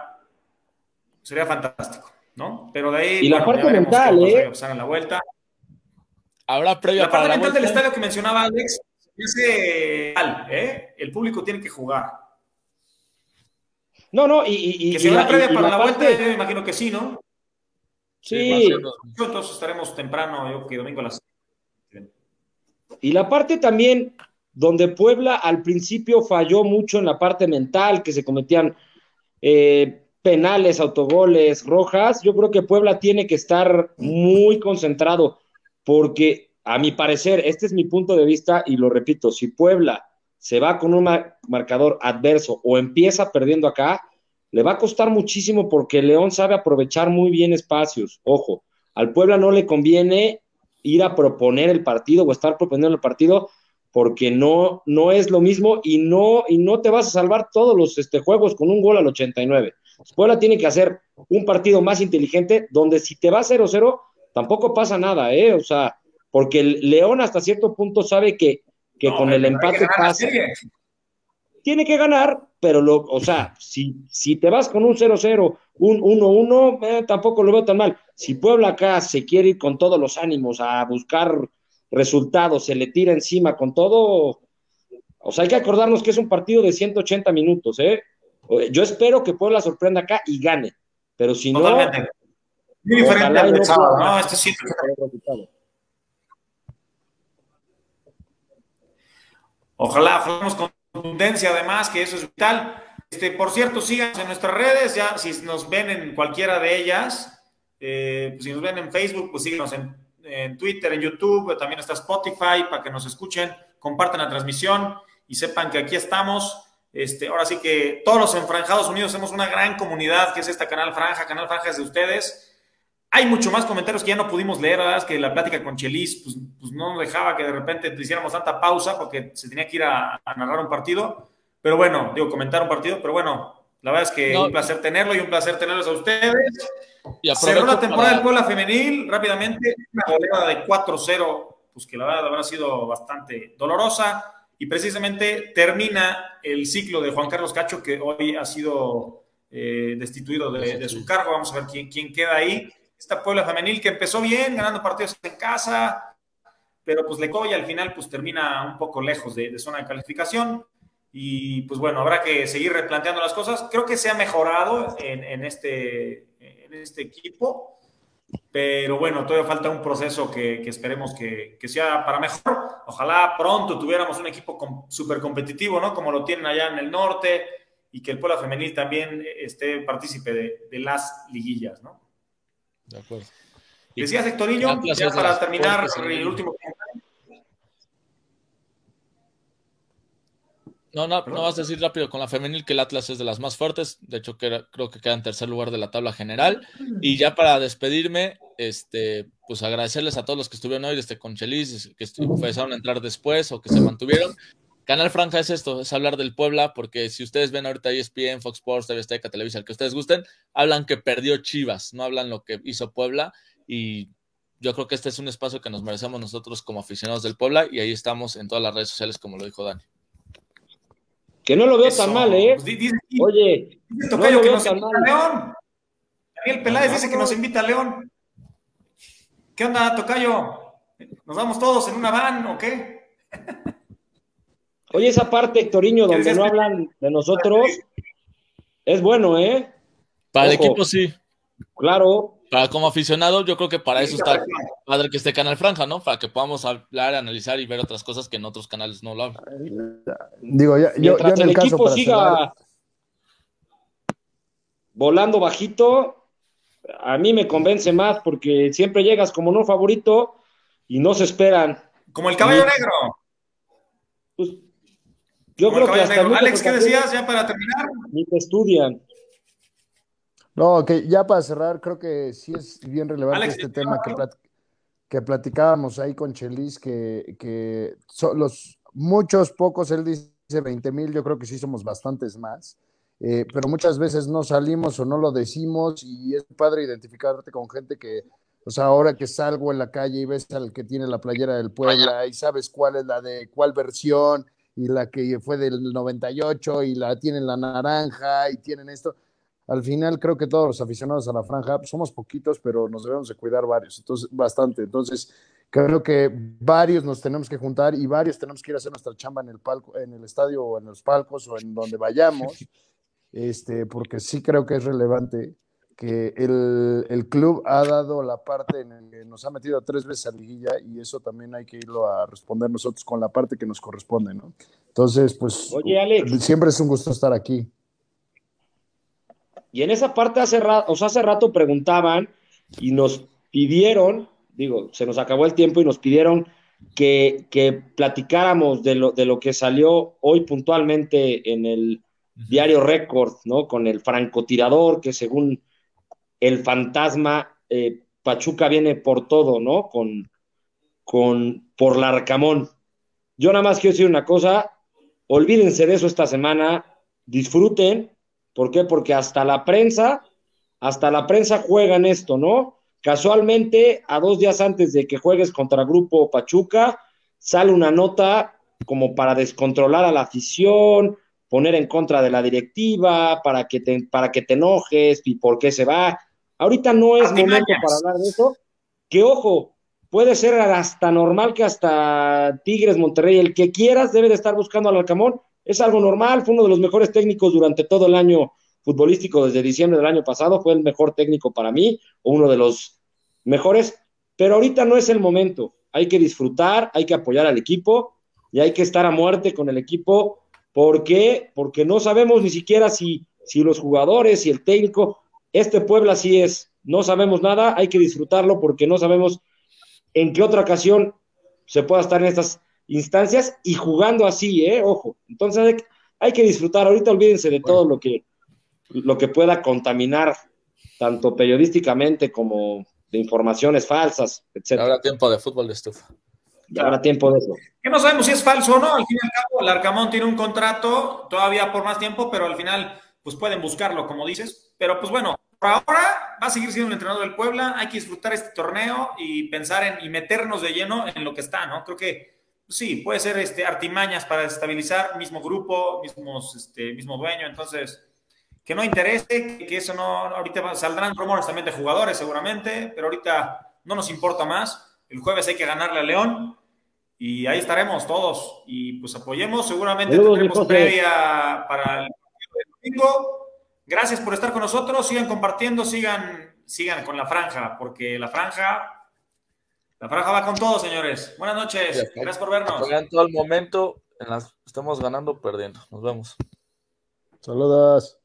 sería fantástico. ¿no? Pero de ahí. Y la parte mental, ¿eh? En la vuelta. Habrá previa la parte mental del estadio que mencionaba Alex, ese ¿eh? El público tiene que jugar. No, no, y. y que si la, previa para la, vuelta, yo me imagino que sí, ¿no? Sí. Nosotros estaremos temprano, yo que domingo a las. Y la parte también donde Puebla al principio falló mucho en la parte mental, que se cometían eh, penales, autogoles, rojas, yo creo que Puebla tiene que estar muy concentrado porque a mi parecer, este es mi punto de vista y lo repito, si Puebla se va con un marcador adverso o empieza perdiendo acá, le va a costar muchísimo porque León sabe aprovechar muy bien espacios. Ojo, al Puebla no le conviene ir a proponer el partido o estar proponiendo el partido porque no, no es lo mismo y no, y no te vas a salvar todos los este, juegos con un gol al 89. Puebla tiene que hacer un partido más inteligente donde si te va 0-0, tampoco pasa nada, ¿eh? O sea, porque el León hasta cierto punto sabe que, que con el empate pasa. Tiene que ganar, pero lo, o sea, si, si te vas con un 0-0, un 1-1, eh, tampoco lo veo tan mal. Si Puebla acá se quiere ir con todos los ánimos a buscar resultados, se le tira encima con todo, o sea, hay que acordarnos que es un partido de 180 minutos, ¿eh? Yo espero que Puebla sorprenda acá y gane, pero si Totalmente. no. Muy diferente al no, no, este sí. Ojalá, hablamos con contundencia además, que eso es vital. Este, por cierto, síganos en nuestras redes, ya si nos ven en cualquiera de ellas, eh, si nos ven en Facebook, pues síguenos en, en, Twitter, en YouTube, también está Spotify para que nos escuchen, compartan la transmisión y sepan que aquí estamos este, ahora sí que todos los enfranjados unidos somos una gran comunidad que es esta Canal Franja, Canal Franja es de ustedes. Hay mucho más comentarios que ya no pudimos leer, ¿verdad? Es que la plática con Chelis pues, pues no dejaba que de repente hiciéramos tanta pausa porque se tenía que ir a, narrar un partido. Pero bueno, digo, comentar un partido, pero bueno, la verdad es que un placer tenerlo y un placer tenerlos a ustedes. Cerró la temporada del Puebla Femenil rápidamente, una goleada de 4-0, pues que la verdad habrá sido bastante dolorosa y precisamente termina el ciclo de Juan Carlos Cacho, que hoy ha sido eh, destituido de, su cargo. Vamos a ver quién, quién queda ahí. Esta Puebla Femenil que empezó bien, ganando partidos en casa, pero pues le y al final pues termina un poco lejos de, zona de calificación. Y pues bueno, habrá que seguir replanteando las cosas. Creo que se ha mejorado en, este, en este equipo pero bueno, todavía falta un proceso que, esperemos que, sea para mejor. Ojalá pronto tuviéramos un equipo súper competitivo, ¿no? Como lo tienen allá en el norte y que el Puebla Femenil también esté partícipe de, las liguillas, ¿no? De acuerdo. Decías, Hectorinho, ya para terminar el último No, no, no vas a decir rápido con la femenil que el Atlas es de las más fuertes. De hecho, que creo que queda en tercer lugar de la tabla general. Y ya para despedirme, este, pues agradecerles a todos los que estuvieron hoy, desde con Chelis, que empezaron a entrar después o que se mantuvieron. Canal Franja es esto, es hablar del Puebla, porque si ustedes ven ahorita ESPN, Fox Sports, TV Azteca, Televisa, el que ustedes gusten, hablan que perdió Chivas, no hablan lo que hizo Puebla. Y yo creo que este es un espacio que nos merecemos nosotros como aficionados del Puebla, y ahí estamos en todas las redes sociales, como lo dijo Dani. Que no lo veo tan mal, ¿eh? Pues Oye, no lo veo tan mal. León. Daniel Peláez dice que nos invita a León. ¿Qué onda, Tocayo? ¿Nos vamos todos en una van o qué? <laughs> Oye, esa parte, Hectoriño, donde no hablan de nosotros, es bueno, ¿eh? Para el equipo sí. Claro. Para como aficionado, yo creo que para eso está padre que esté Canal Franja, ¿no? Para que podamos hablar, analizar y ver otras cosas que en otros canales no lo hablan. Digo, ya, yo, en el, equipo siga volando bajito, a mí me convence más porque siempre llegas como no favorito y no se esperan. Como el caballo negro. Yo creo que hasta Alex, ¿qué decías ya para terminar? Ni te estudian. No, que ya para cerrar, creo que sí es bien relevante este tema que, que, platicábamos ahí con Chelis, que, que son los muchos, pocos, él dice 20 mil, yo creo que sí somos bastantes más, eh, pero muchas veces no salimos o no lo decimos y es padre identificarte con gente que, o sea, ahora que salgo en la calle y ves al que tiene la playera del Puebla y sabes cuál es la de cuál versión y la que fue del 98 y la tienen la naranja y tienen esto al final creo que todos los aficionados a la franja somos poquitos, pero nos debemos de cuidar varios, entonces bastante. Entonces creo que varios nos tenemos que juntar y varios tenemos que ir a hacer nuestra chamba en el palco, en el estadio o en los palcos o en donde vayamos, <laughs> este, porque sí creo que es relevante que el, el, club ha dado la parte en el que nos ha metido tres veces a liguilla y eso también hay que irlo a responder nosotros con la parte que nos corresponde, ¿no? Entonces, pues siempre es un gusto estar aquí. Y en esa parte hace rato, o hace rato preguntaban y nos pidieron, digo, se nos acabó el tiempo y nos pidieron que, que platicáramos de lo, de lo que salió hoy puntualmente en el diario Record, ¿no? Con el francotirador, que según el fantasma, eh, Pachuca viene por todo, ¿no? Con, con, por Larcamón. Yo nada más quiero decir una cosa, olvídense de eso esta semana, disfruten, ¿Por qué? Porque hasta la prensa, hasta la prensa juega en esto, ¿no? Casualmente, a dos días antes de que juegues contra Grupo Pachuca, sale una nota como para descontrolar a la afición, poner en contra de la directiva, para que te, para que te enojes y por qué se va. Ahorita no es momento para hablar de eso. Que ojo, puede ser hasta normal que hasta Tigres, Monterrey, el que quieras debe de estar buscando al Alcamón es algo normal, fue uno de los mejores técnicos durante todo el año futbolístico desde diciembre del año pasado, fue el mejor técnico para mí, o uno de los mejores, pero ahorita no es el momento, hay que disfrutar, hay que apoyar al equipo y hay que estar a muerte con el equipo, ¿por qué? Porque no sabemos ni siquiera si, si los jugadores, y el técnico, este pueblo así es, no sabemos nada, hay que disfrutarlo porque no sabemos en qué otra ocasión se pueda estar en estas instancias y jugando así, ¿eh? Ojo. Entonces hay, que disfrutar. Ahorita olvídense de todo lo que, lo que pueda contaminar, tanto periodísticamente como de informaciones falsas, etc. Habrá tiempo de fútbol de estufa. Ya habrá tiempo de eso. Que no sabemos si es falso o no. Al fin y al cabo, el Arcamón tiene un contrato todavía por más tiempo, pero al final, pues pueden buscarlo, como dices. Pero pues bueno, por ahora va a seguir siendo el entrenador del Puebla. Hay que disfrutar este torneo y pensar en y meternos de lleno en lo que está, ¿no? Creo que sí, puede ser este, artimañas para estabilizar, mismo grupo, mismos, este, mismo dueño, entonces, que no interese, que eso no, ahorita saldrán rumores también de jugadores seguramente, pero ahorita no nos importa más, el jueves hay que ganarle a León y ahí estaremos todos y pues apoyemos, seguramente tendremos previa para el domingo. Gracias por estar con nosotros, sigan compartiendo, sigan, sigan con la franja, porque la franja la franja va con todo, señores. Buenas noches. Gracias por vernos. En todo el momento, estamos ganando o perdiendo. Nos vemos. Saludos.